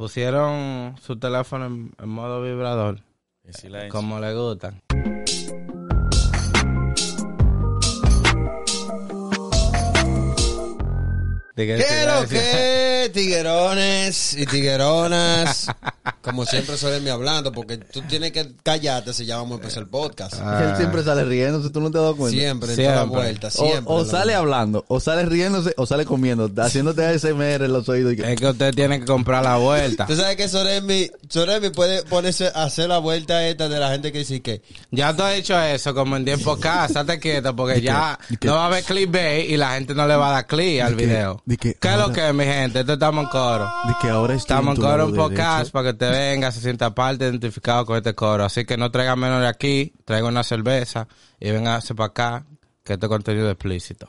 Pusieron su teléfono en, en modo vibrador, En silencio. como le gustan. De que ¿Qué lo silencio. que, tiguerones y tigueronas? Como siempre suelen me hablando, porque tú tienes que callarte si ya vamos a empezar el podcast. Él siempre sale riéndose, tú no te das cuenta. Siempre, en toda Siempre. vuelta, O, siempre. o sale hablando, o sale riéndose, o sale comiendo, haciéndote ASMR en los oídos. Es que usted tiene que comprar la vuelta. Tú sabes que Soremi, Soremi puede ponerse a hacer la vuelta esta de la gente que dice que Ya tú has dicho eso, como en tiempo acá, estate quieto, porque ya no va a haber clickbait y la gente no le va a dar click al video. Di que ¿Qué es lo que, mi gente? Esto estamos en coro. de que ahora estoy Estamos en coro un podcast para que te venga, se sienta parte, identificado con este coro. Así que no traigan menos de aquí, traiga una cerveza y véngase para acá, que este contenido es explícito.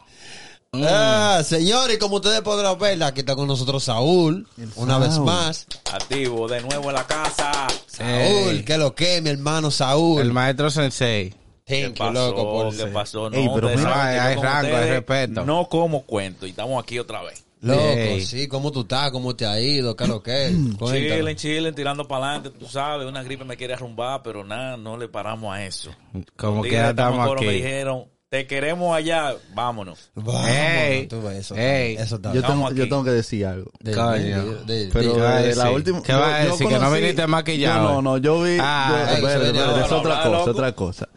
Ah, señores, como ustedes podrán ver, aquí está con nosotros Saúl, una vez más. Activo, de nuevo en la casa. Saúl, Ey. que lo que, mi hermano Saúl. El maestro sensei. ¿Qué Thank you, pasó? loco, por ¿Qué pasó? No, Ey, pero mira, saben hay rango, hay respeto. No como cuento y estamos aquí otra vez. Loco, Ey. sí, ¿cómo tú estás? ¿Cómo te ha ido? ¿Qué es lo que? Cuéntalo. Chilen, chilen, tirando para adelante, tú sabes, una gripe me quiere arrumbar, pero nada, no le paramos a eso. Como que ya estamos Coro Me aquí. dijeron, te queremos allá, vámonos. Vamos, Ey. tú ves eso. Ey. Eso está Yo tengo, yo tengo que decir algo. De- Coño. de- de- Pero ¿Qué va a de la última. ¿Qué va a decir? Que no viniste maquillado. Yo no, no, yo vi. Ah, yo- eso es otra cosa, loco. otra cosa.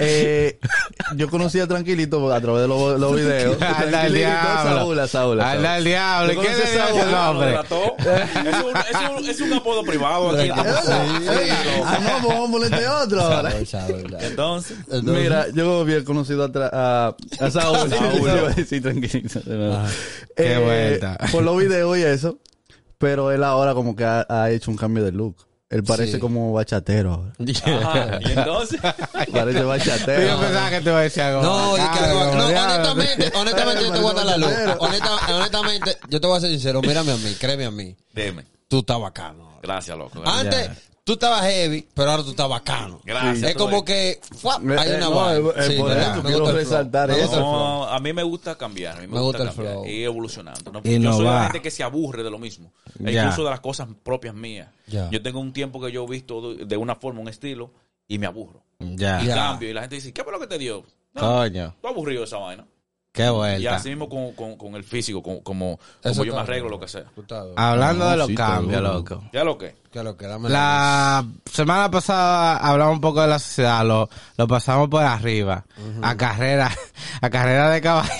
Eh, yo conocí a Tranquilito a través de los, los videos. Anda el Tranquilito, diablo. Saúl, a Saúl, a Anda Saúl. el diablo. ¿Y Yo qué Saúl, ese Ah, ¿lo nombre? es, un, es, es apodo privado aquí. Ah, no, vamos a ponerte otro ahora. Entonces, Mira, yo había conocido a, a, a Saúl. Saúl. Yo decir tranquilito. Qué vuelta. Por los videos y eso. Pero él ahora como que ha, ha hecho un cambio de look. Él parece Sí. como bachatero ahora. y entonces, Parece Yo bachatero. pensaba que te iba a decir algo. No, y que- no, diablo. honestamente, honestamente yo te voy a dar la luz. Pero- Honesta- honestamente, yo te voy a ser sincero, mírame a mí, créeme a mí. dime. Tú estás bacano. Gracias, loco. Antes, tú estabas heavy, pero ahora tú estás bacano. Gracias. Es como que ¡fua! Hay eh, una no, quiero gusta el flow. resaltar el eso. No, a mí me gusta cambiar, a mí me, Me gusta, gusta el cambiar y ir evolucionando. ¿no? Y Yo soy la gente que se aburre de lo mismo, e incluso de las cosas propias mías. Ya. Yo tengo un tiempo que yo he visto de una forma, un estilo, y me aburro. Ya. Y Ya. cambio, y la gente dice, ¿qué fue lo que te dio? No, Coño. tú aburrido de esa vaina. Qué Y vuelta. así mismo con, con, con el físico, con- como, yo me arreglo, bien. lo que sea. Hablando No, de los cambios, loco. ¿Ya lo que? La semana pasada hablamos un poco de la sociedad, lo, lo pasamos por arriba, a carrera, a carrera de caballo.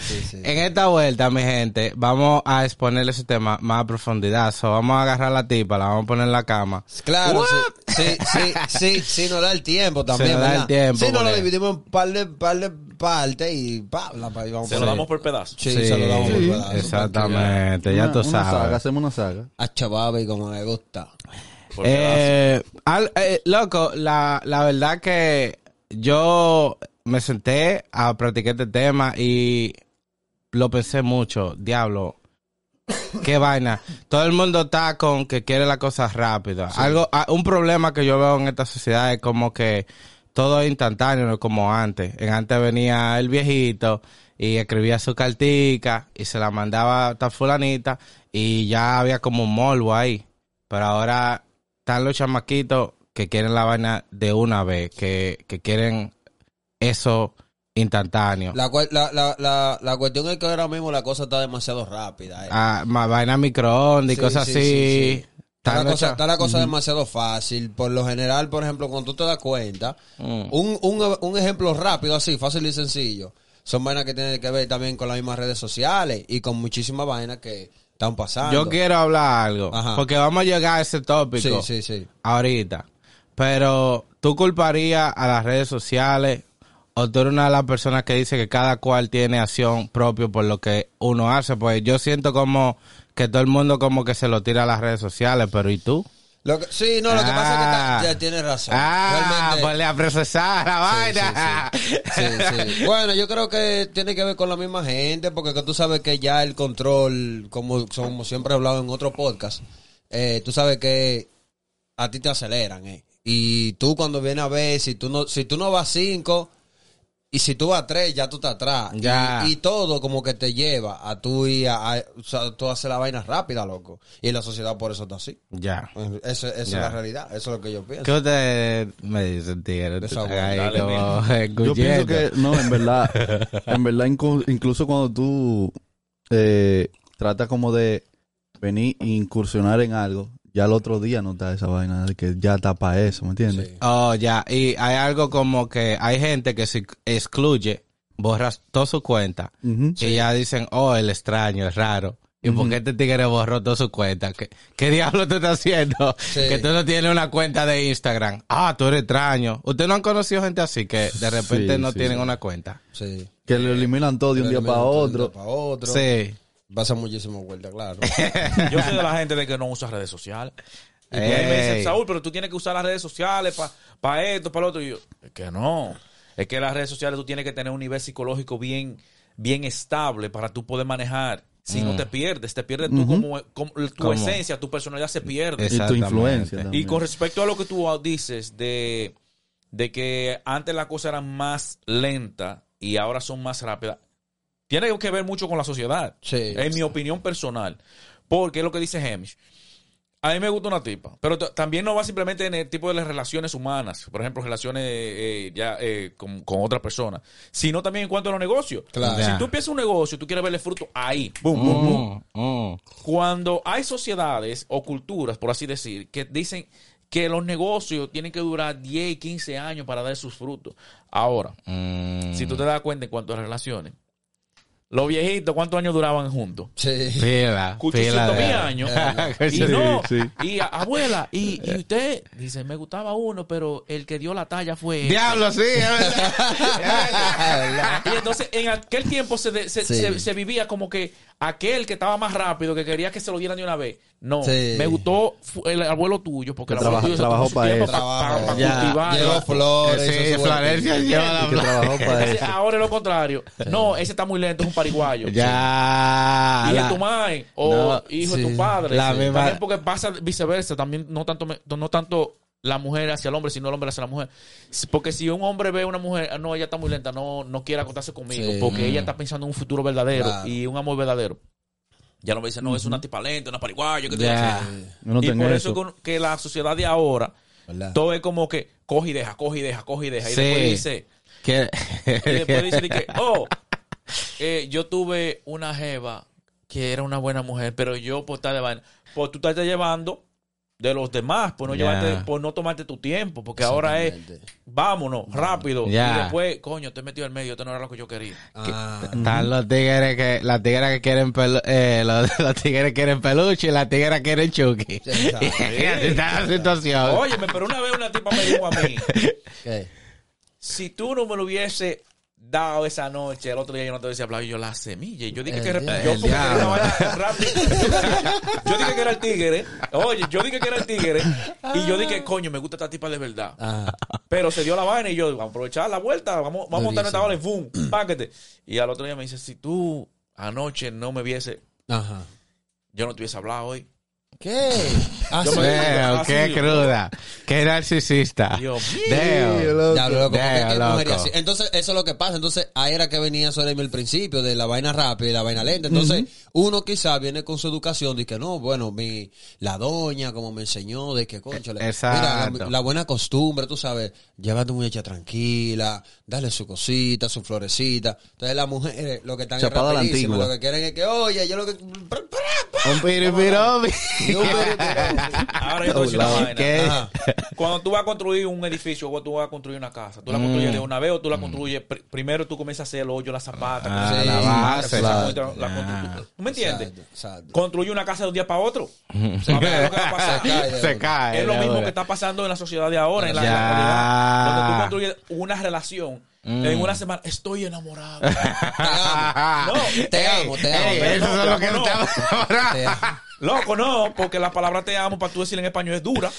Sí, sí, sí. En esta vuelta, mi gente, vamos a exponer ese tema más a profundidad. So, vamos a agarrar la tipa, la vamos a poner en la cama. Claro, sí, sí, sí, sí, sí, nos da el tiempo también, nos da el tiempo, Sí, nos lo dividimos en par de, par de partes y pa, la, pa- y vamos Se por lo damos por pedazos. Sí, se lo damos por Sí, pedazo, Exactamente, ya Una- tú una saga, sabes. hacemos una saga. A chavabe como me gusta. Eh, al- eh, loco, la, la verdad que yo me senté a practicar este tema y lo pensé mucho. Diablo, qué vaina. Todo el mundo está con que quiere las cosas rápidas. Algo, ah, un problema que yo veo en esta sociedad es como que todo es instantáneo, no como antes. En antes venía el viejito y escribía su cartica y se la mandaba a tal fulanita y ya había como un morbo ahí. Pero ahora están los chamaquitos que quieren la vaina de una vez, que, que quieren eso instantáneo. La, la, la, la, la cuestión es que ahora mismo la cosa está demasiado rápida. eh. Ah, ma- vaina microondas y Sí, cosas sí, así. sí, sí. Está cosa, está la cosa demasiado fácil. Por lo general, por ejemplo, cuando tú te das cuenta, Mm. un, un, un ejemplo rápido así, fácil y sencillo, son vainas que tienen que ver también con las mismas redes sociales y con muchísimas vainas que están pasando. Yo quiero hablar algo, Ajá. porque vamos a llegar a ese tópico Sí, sí, sí. ahorita. Pero, ¿tú culparías a las redes sociales o tú eres una de las personas que dice que cada cual tiene acción propia por lo que uno hace? Pues yo siento como que todo el mundo como que se lo tira a las redes sociales, pero ¿y tú? Lo que- sí, no, lo que pasa es que Ah. ya tienes razón. Ah, Realmente- ponle a procesar la vaina. sí, sí. Sí, Bueno, yo creo que tiene que ver con la misma gente, porque que tú sabes que ya el control, como, como siempre he hablado en otro podcast, eh, tú sabes que a ti te aceleran, eh. Y tú cuando vienes a ver, si tú no, si tú no vas cinco, y si tú vas tres, ya tú estás atrás. Y- Ya. Y, todo como que te lleva a tú y a, a- o sea, tú haces la vaina rápida, loco. Y la sociedad por eso está así. Ya. Eso, esa es la realidad, eso es lo que yo pienso. ¿Qué usted me dice, tigre? Yo pienso que, no, en verdad, en verdad, incluso cuando tú eh, tratas como de venir e incursionar en algo, ya el otro día no está esa vaina de que ya está para eso, ¿me entiendes? Sí. Oh, ya. Y hay algo como que hay gente que se excluye, borras toda su cuenta. Y ya dicen, oh, el extraño, es raro. ¿Y por qué este tigre borró toda su cuenta? ¿Qué, qué diablo tú estás haciendo? Sí. Que tú no tienes una cuenta de Instagram. Ah, tú eres extraño. ¿Ustedes no han conocido gente así que de repente Sí, no sí, tienen sí. una cuenta? Sí. Que lo eliminan todo de un día para otro. para otro. Sí. Pasa muchísimo vuelta, claro. Yo soy de la gente de que no usa redes sociales. Y ahí me dicen, Ey. Saúl, pero tú tienes que usar las redes sociales para esto, para lo otro. Y yo, es que no. Es que las redes sociales tú tienes que tener un nivel psicológico bien, bien estable para tú poder manejar. Si no te pierdes, te pierdes tú como, como- tu Mm. Esencia, tu personalidad se pierde. Y tu influencia Y con respecto a lo que tú dices de, de que antes las cosas eran más lentas y ahora son más rápidas, tiene que ver mucho con la sociedad. Sí. En mi opinión personal. Porque es lo que dice Hemish. A mí me gusta una tipa, pero también no va simplemente en el tipo de las relaciones humanas, por ejemplo, relaciones eh, ya eh, con, con otra persona, sino también en cuanto a los negocios. Claro. Si tú empiezas un negocio, tú quieres verle fruto ahí, boom, boom, boom. Mm, mm. Cuando hay sociedades o culturas, por así decir, que dicen que los negocios tienen que durar 10 y 15 años para dar sus frutos. Ahora, Mm. si tú te das cuenta en cuanto a relaciones, los viejitos, ¿cuántos años duraban juntos? Sí. Pila, 800 pila mil años. Y no, sí. y abuela, y, y usted dice, me gustaba uno, pero el que dio la talla fue... él". Diablo, sí, es verdad. Y entonces en aquel tiempo se, de- se, Sí. se- se vivía como que aquel que estaba más rápido, que quería que se lo dieran de una vez. No, Sí. me gustó el abuelo tuyo, porque Que el abuelo trabaja- tuyo se trabajó tomó su pa' tiempo eso. pa- pa- pa Ya. cultivar. Llevó flores. Sí, hizo su Florencia huertito. lleva la Y que trabajó para eso. ahora es lo contrario. No, ese está muy lento, es un pariguayo. Ya. La- de tu madre o No, hijo de sí. tu padre. La Sí. misma- También porque pasa viceversa, también no tanto me- no tanto la mujer hacia el hombre, sino el hombre hacia la mujer. Porque si un hombre ve a una mujer, "Ah, no, ella está muy lenta, no, no quiere acostarse conmigo, Sí. porque ella está pensando en un futuro verdadero Claro. y un amor verdadero. Ya no me dice, no, es una tipa lenta, una pariguayo. que. Yo no y por eso. que la sociedad de ahora, ¿Verdad? todo es como que coge y deja, coge y deja, coge y deja. Y después dice, Que- y después dice que, oh, eh, yo tuve una jeva que era una buena mujer, pero yo por estar de vaina, pues tú estás llevando de los demás, por no llevarte, por no tomarte tu tiempo, porque ahora es, vámonos, rápido, Ya. y después, coño, te metió en medio, esto no era lo que yo quería. Ah, Están los tigres que, las tigres que quieren pelu- eh, los, los tigres quieren peluche y las tigres quieren chuki. Está la situación. Óyeme, pero una vez una tipa me dijo a mí, si tú no me lo hubiese dado esa noche, el otro día yo no te hablado y yo la semilla. Yo dije que, diablo. yo diablo. vaina rápida. Yo dije que era el tigre. Oye, yo dije que era el tigre. Y yo dije, coño, me gusta esta tipa de verdad. Ah, Pero se dio la vaina y yo, vamos a aprovechar la vuelta, vamos, vamos a montar esta hora y boom, páquete. Y al otro día me dice, si tú anoche no me viese, ajá. yo no te hubiese hablado hoy. ¿Qué? Ah, sí. Así qué cruda. Qué narcisista. Dios mío. Deo. Ya, loco, que mujeres loco. así. Entonces, eso es lo que pasa. Entonces, ahí era que venía sobre el principio de la vaina rápida y la vaina lenta. Entonces, uno quizá viene con su educación de que no, bueno, mi, la doña como me enseñó de que, concho, Exacto. Mira, la, la buena costumbre, tú sabes, lleva a tu muchacha tranquila, dale su cosita, su florecita. Entonces, las mujeres, lo que están es antigua. lo que quieren es que, oye, yo lo que... Un piripirobi. Ahora yo te voy a decir una vaina. Cuando tú vas a construir un edificio o tú vas a construir una casa, tú la construyes de una vez o tú la construyes, pr- primero tú comienzas a hacer el hoyo, la zapata, Ah, la base. la- Claro. la- Ah. la- ¿Tú me entiendes? Exacto, exacto. Construye una casa de un día para otro. Se cae Se. Es lo mismo que está pasando en la sociedad de ahora, en la, actualidad, donde tú construyes una relación Mm. en una semana. Estoy enamorado. Te amo. No, Te amo, te amo. Ey, eso no, es lo que no. Te amo. Loco, no, porque la palabra te amo para tú decirle en español es dura.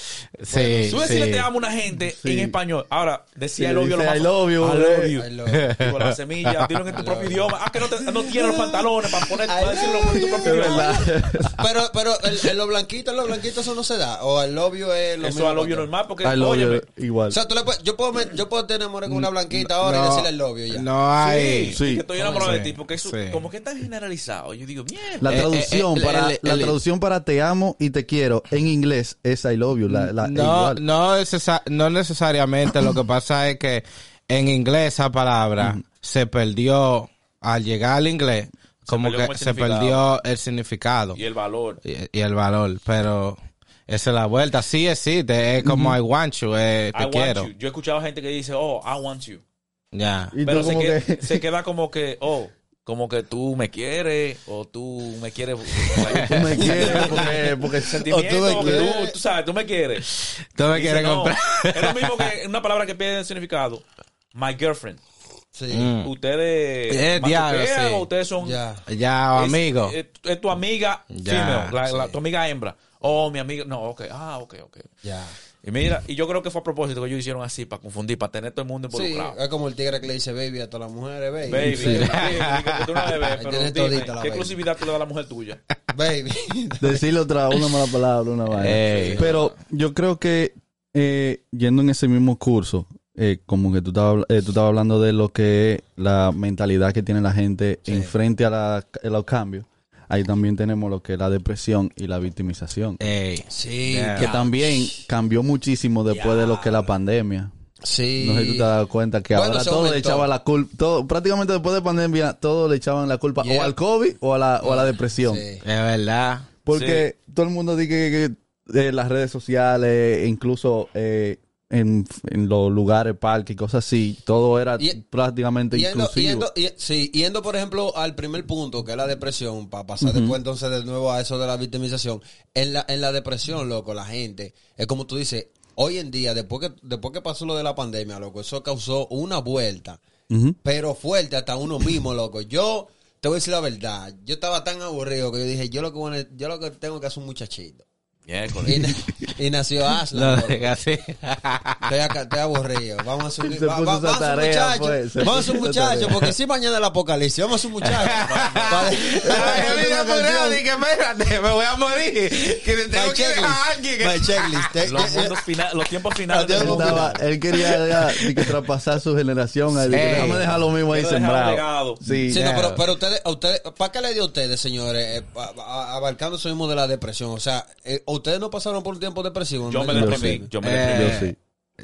Sí, Tú decirle sí. te amo a una gente Sí. en español. Ahora, decía el obvio lo más I love you, I love eh. you. I love you. Digo, la semilla, dilo en tu propio idioma. Ah, que no, te, no tienes los pantalones para poner, para decirlo en tu propio idioma. Pero, pero el, en lo blanquito, en lo blanquito eso no se da. O el obvio es lo Eso mismo al obvio normal, porque, I love you, igual. O sea, tú le puedes, yo, puedo, yo puedo tener amor con una blanquita ahora y No, decirle el obvio ya. No hay. sí, Sí. que estoy enamorado Sí. de ti, porque eso, Sí. como que es tan generalizado. Yo digo, mierda. La Eh, traducción eh, el- para el- la el- para te amo y te quiero en inglés es I love you. La, la- no, igual. no, necesa- no necesariamente. Lo que pasa es que en inglés esa palabra se perdió al llegar al inglés. Como que se perdió el significado Y el valor. y, y el valor. Pero esa es la vuelta. Sí existe. Es como I want you. eh, te I want quiero. you. Yo he escuchado gente que dice, oh, I want you. Ya. Pero se, como que- que- se queda como que, oh, como que tú me quieres o tú me quieres. Tú me quieres porque, porque Sentimiento, O tú me tú, quieres. tú sabes, tú me quieres. Tú me quieres no, comprar. Es lo mismo que una palabra que pierde significado. My girlfriend. Sí. Mm. Ustedes Eh, diablo, sí. o ustedes son Ya. Ya, es- amigo. Es, es tu amiga Ya, female, la- tu amiga hembra. Oh, mi amiga. No, ok. Ah, ok, ok. Ya. Y mira, y yo creo que fue a propósito que ellos hicieron así para confundir, para tener todo el mundo Sí, involucrado. es como el tigre que le dice baby a todas las mujeres, baby. Baby, Sí. sí, que tú no le ves, pero tienes dime, ¿qué baby. exclusividad tú le das a la mujer tuya? Baby. decirle otra una mala palabra, una vaina. Pero yo creo que eh, yendo en ese mismo curso, eh, como que tú estabas eh, tú estabas hablando de lo que es la mentalidad que tiene la gente Sí. en frente a, la- a los cambios. Ahí también tenemos lo que es la depresión y la victimización. Ey. Sí. Ya. que también cambió muchísimo después de lo que es la pandemia. Sí. No sé si tú te has dado cuenta que Bueno, ahora todo le echaba la culpa, todo, prácticamente después de pandemia, todo le echaban la culpa Yeah. o al COVID o a la, o a la depresión. Sí. Es verdad. Porque todo el mundo dice que, que, eh, las redes sociales, incluso eh, en, en los lugares, parques y cosas así, todo era Y- prácticamente Yendo, inclusivo. yendo, y- sí, yendo por ejemplo al primer punto, que es la depresión, para pasar después entonces de nuevo a eso de la victimización. En la, en la depresión, loco, la gente, es como tú dices, hoy en día, después que, después que pasó lo de la pandemia, loco, eso causó una vuelta, pero fuerte hasta uno mismo, loco. Yo te voy a decir la verdad, yo estaba tan aburrido que yo dije, yo lo que, yo lo que tengo que hacer un muchachito. Y, na- y nació Aslan. No. Estoy, acá, estoy aburrido. Vamos a va- va- esa vamos a un muchacho. pues, vamos a esa muchacho, porque si mañana el apocalipsis, vamos a un muchacho. Espérate, me voy a morir. Que tengo que dejar a alguien. que- My checklist. Te- Los, tiempos finales. Él, estaba- quería ya, que traspasar su generación. déjame dejar lo mismo ahí sembrado. Sí, Sí, no, pero, pero ustedes, ustedes, ¿para qué le dio a ustedes, señores, eh, abarcando eso mismo de la depresión? O sea, eh, ¿ustedes no pasaron por un tiempo depresivo? Yo me deprimí. Yo me Eh, deprimí. yo sí.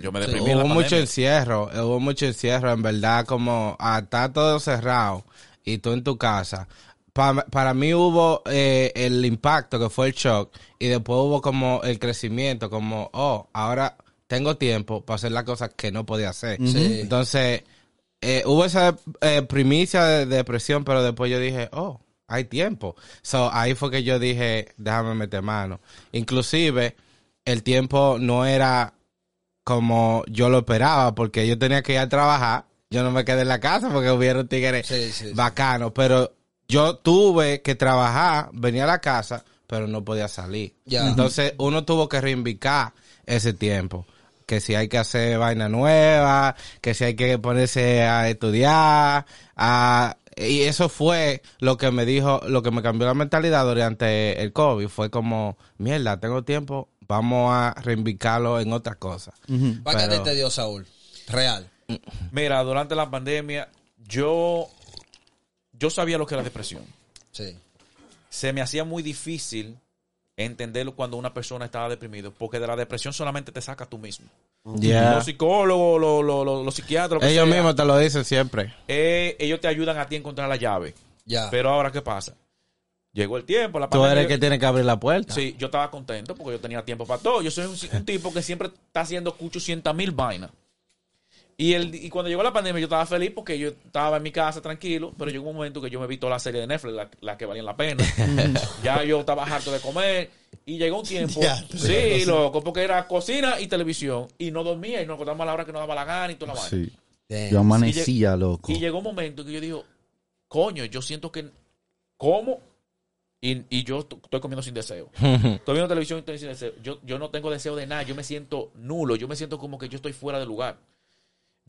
Yo me Sí, deprimí en la Hubo mucho encierro, hubo mucho encierro, en verdad, como ah, está todo cerrado y tú en tu casa. Pa- para mí hubo eh, el impacto que fue el shock y después hubo como el crecimiento, como, oh, ahora tengo tiempo para hacer las cosas que no podía hacer. Sí. Entonces, eh, hubo esa eh, primicia de depresión, pero después yo dije, oh, hay tiempo. So, ahí fue que yo dije, déjame meter mano. Inclusive, el tiempo no era como yo lo esperaba, porque yo tenía que ir a trabajar. Yo no me quedé en la casa porque hubieron tigres Sí, sí, sí. bacanos, pero yo tuve que trabajar, venía a la casa, pero no podía salir. Entonces, uno tuvo que reivindicar ese tiempo. Que si hay que hacer vaina nueva, que si hay que ponerse a estudiar, a, y eso fue lo que me dijo, lo que me cambió la mentalidad durante el COVID. Fue como, mierda, tengo tiempo, vamos a reivindicarlo en otras cosas. ¿Para qué Pero- te dio Saúl? Real. Mira, durante la pandemia, yo, yo sabía lo que era depresión. Sí. Se me hacía muy difícil entender cuando una persona estaba deprimida, porque de la depresión solamente te sacas tú mismo. Los psicólogos, los, los- los- los psiquiatras, Ellos sea, mismos te lo dicen siempre. eh, ellos te ayudan a ti a encontrar la llave. Ya. Pero ahora, ¿qué pasa? Llegó el tiempo, la Tú eres el que tiene que abrir la puerta. Sí, yo estaba contento porque yo tenía tiempo para todo. Yo soy un, un tipo que siempre está haciendo 800 mil vainas. Y, el, y cuando llegó la pandemia yo estaba feliz porque yo estaba en mi casa tranquilo, pero llegó un momento que yo me vi toda la serie de Netflix, la, la que valían la pena. ya yo estaba harto de comer y llegó un tiempo, Ya, sí, loco, porque era cocina y televisión y no dormía y nos acostábamos a la hora que nos daba la gana y toda la vaina. Sí. Yo amanecía, loco. Y llegó un momento que yo digo, coño, yo siento que como y, y yo estoy comiendo sin deseo. Estoy viendo televisión y estoy sin deseo. Yo, yo no tengo deseo de nada. Yo me siento nulo. Yo me siento como que yo estoy fuera de lugar.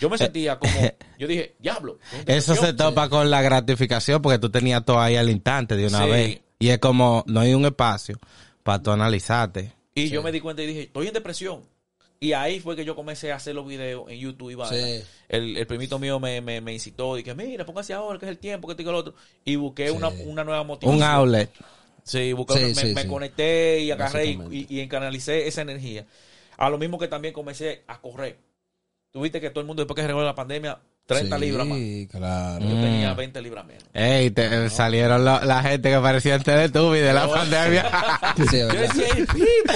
Yo me sentía como, yo dije, diablo. tengo Eso se depresión". topa con la gratificación porque tú tenías todo ahí al instante de una Sí. vez. Y es como, no hay un espacio para tú analizarte. Y yo me di cuenta y dije, estoy en depresión. Y ahí fue que yo comencé a hacer los videos en YouTube y. Sí. El, el primito mío me, me, me incitó. Dije, mira, póngase ahora, que es el tiempo, que esto y que lo otro. Y busqué una, una nueva motivación. Un outlet. Sí, busqué- Sí, me, sí, me sí. conecté y agarré y, y, y encanalicé esa energía. A lo mismo que también comencé a correr. Tuviste que todo el mundo, después que regresó la pandemia, 30 Sí, libras más. claro. Yo Mm. tenía 20 libras menos. Ey, te- salieron lo- la gente que parecía en Teletubby de la No. pandemia. Sí, es Yo decía, el tipo.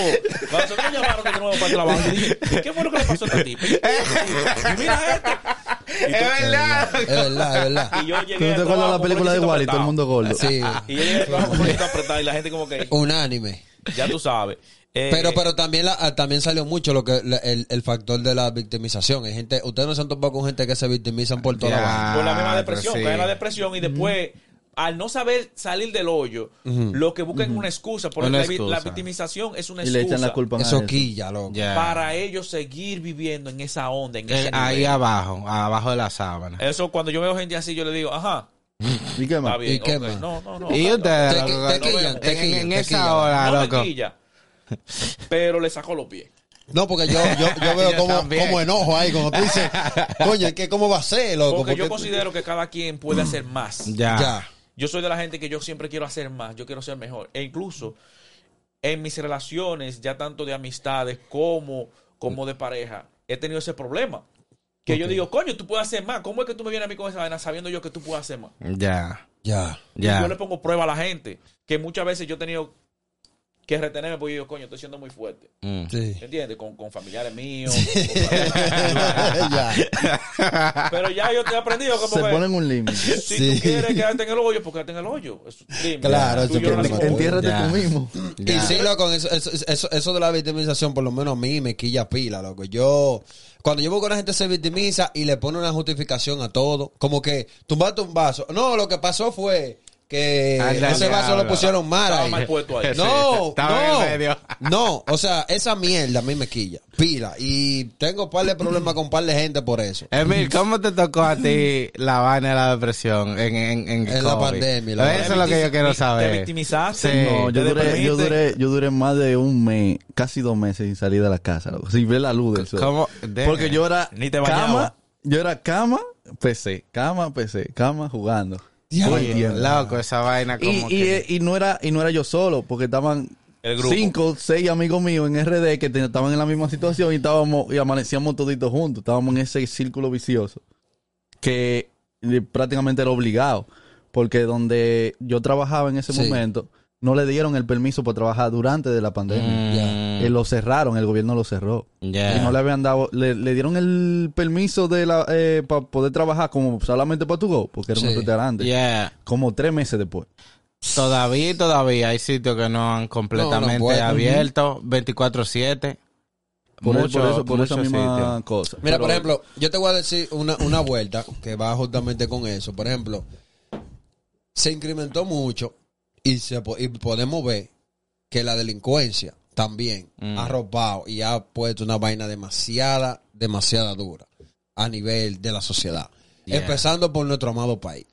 Cuando nosotros llamaron de nuevo para el trabajo, yo dije, ¿qué fue lo que le pasó a esta tipa? Y mira este. Y, es tú- verdad. Es verdad, es verdad. y yo ¿Tú llegué no te acuerdas de la película de Wally? Todo el mundo gordo. Sí, Y yo llegué trabajo con un apretado y la gente como que, unánime. ya tú sabes. Eh, Pero, pero también la- ah, también salió mucho lo que la- el, el factor de la victimización. Hay gente, ustedes no se han topado con gente que se victimizan por toda la Ya. vaina. por la misma Ah, depresión, sí. la depresión y después, al no saber salir del hoyo, lo que buscan es una excusa. Por Una la, vi- la excusa. victimización es una Y le echan excusa la culpa a Eso eso. quilla, loco. Para ellos seguir viviendo en esa onda, en ese Eh, ahí nivel. abajo, abajo de la sábana. Eso cuando yo veo gente así, yo le digo, ajá, ¿Y qué más? ¿Y qué más? No, no, no. y ustedes, Te- te te en, esa hora, loco. Pero le saco los pies. No, porque yo, yo, yo veo Yo como, como enojo ahí cuando tú dices, coño, es que cómo va a ser, loco. Porque yo considero que cada quien puede hacer más. Ya. Ya. Yo soy de la gente que yo siempre quiero hacer más, yo quiero ser mejor. E incluso en mis relaciones, ya tanto de amistades como, como de pareja, he tenido ese problema. Que yo digo, coño, tú puedes hacer más. ¿Cómo es que tú me vienes a mí con esa vaina sabiendo yo que tú puedes hacer más? Ya. Ya. Y Ya. yo le pongo prueba a la gente. Que muchas veces yo he tenido que retenerme porque yo digo, coño, estoy siendo muy fuerte. Mm. Sí. ¿Entiendes? Con, con familiares míos. con- ya. Pero ya yo te he aprendido como Se que ponen un límite. si Sí. tú quieres quedarte en el hoyo, pues quédate en el hoyo. Dime. Claro, Tú y yo no Entiérrate tú mismo. Y Ya. sí, loco, eso, eso, eso, eso de la victimización, por lo menos a mí me quilla pila, loco. Yo, cuando yo veo que la gente se victimiza y le pone una justificación a todo, como que tumbaste un vaso. No, lo que pasó fue que Anda, ese vaso diablo. lo pusieron mal Estaba ahí. mal puesto ahí. No, Estaba en medio. no, no, o sea, esa mierda a mí me quilla, pila. Y tengo un par de problemas con un par de gente por eso. Emil, ¿cómo te tocó a ti la vaina de la depresión en, en, en, En la COVID? pandemia, la Eso es lo que yo quiero ¿Te saber. victimizaste? Sí. No, yo ¿Te duré, yo duré, yo duré más de un mes, casi dos meses sin salir de la casa, loco, sin ver la luz del sol. Porque yo era Ni te cama, yo era cama, PC, cama, PC, cama, jugando. Todo el Oye, tiempo. loco, esa vaina como Y, y, que... y no era y no era yo solo, porque estaban El grupo. cinco, seis amigos míos en RD que te- estaban en la misma situación y estábamos y amanecíamos toditos juntos, estábamos en ese círculo vicioso que eh, prácticamente era obligado, porque donde yo trabajaba en ese Sí. momento no le dieron el permiso para trabajar durante de la pandemia. Mm, Eh, lo cerraron, el gobierno lo cerró. ya. Y no le habían dado, le, le dieron el permiso de la eh, para poder trabajar como solamente para tu go, porque era Sí. un restaurante. Yeah. Como tres meses después. Todavía, todavía hay sitios que no han completamente abierto, 24-7. Por, Mucho- por eso, por esa misma cosa. Mira, Pero- por ejemplo, yo te voy a decir una, una vuelta que va justamente con eso. Por ejemplo, se incrementó mucho y, se, po- y podemos ver que la delincuencia también Mm. ha robado y ha puesto una vaina demasiada, demasiada dura a nivel de la sociedad. Yeah. Empezando por nuestro amado país.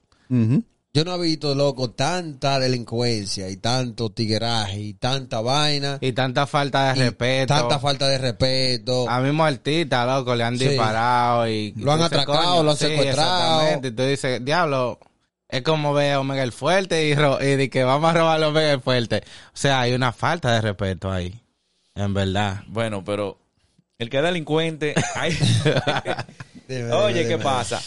Yo no he visto, loco, tanta delincuencia y tanto tigueraje y tanta vaina. Y tanta falta de respeto. Tanta falta de respeto. A mismo artista, loco, le han Sí. disparado y... Lo han atracado, lo han sí, secuestrado. exactamente. Y tú dices, diablo, es como ver a Omega el Fuerte y, ro- y de que vamos a robar a Omega el Fuerte. O sea, hay una falta de respeto ahí. En verdad. Bueno, pero el que es delincuente. hay- Dime, Oye, dime, ¿qué dime. pasa?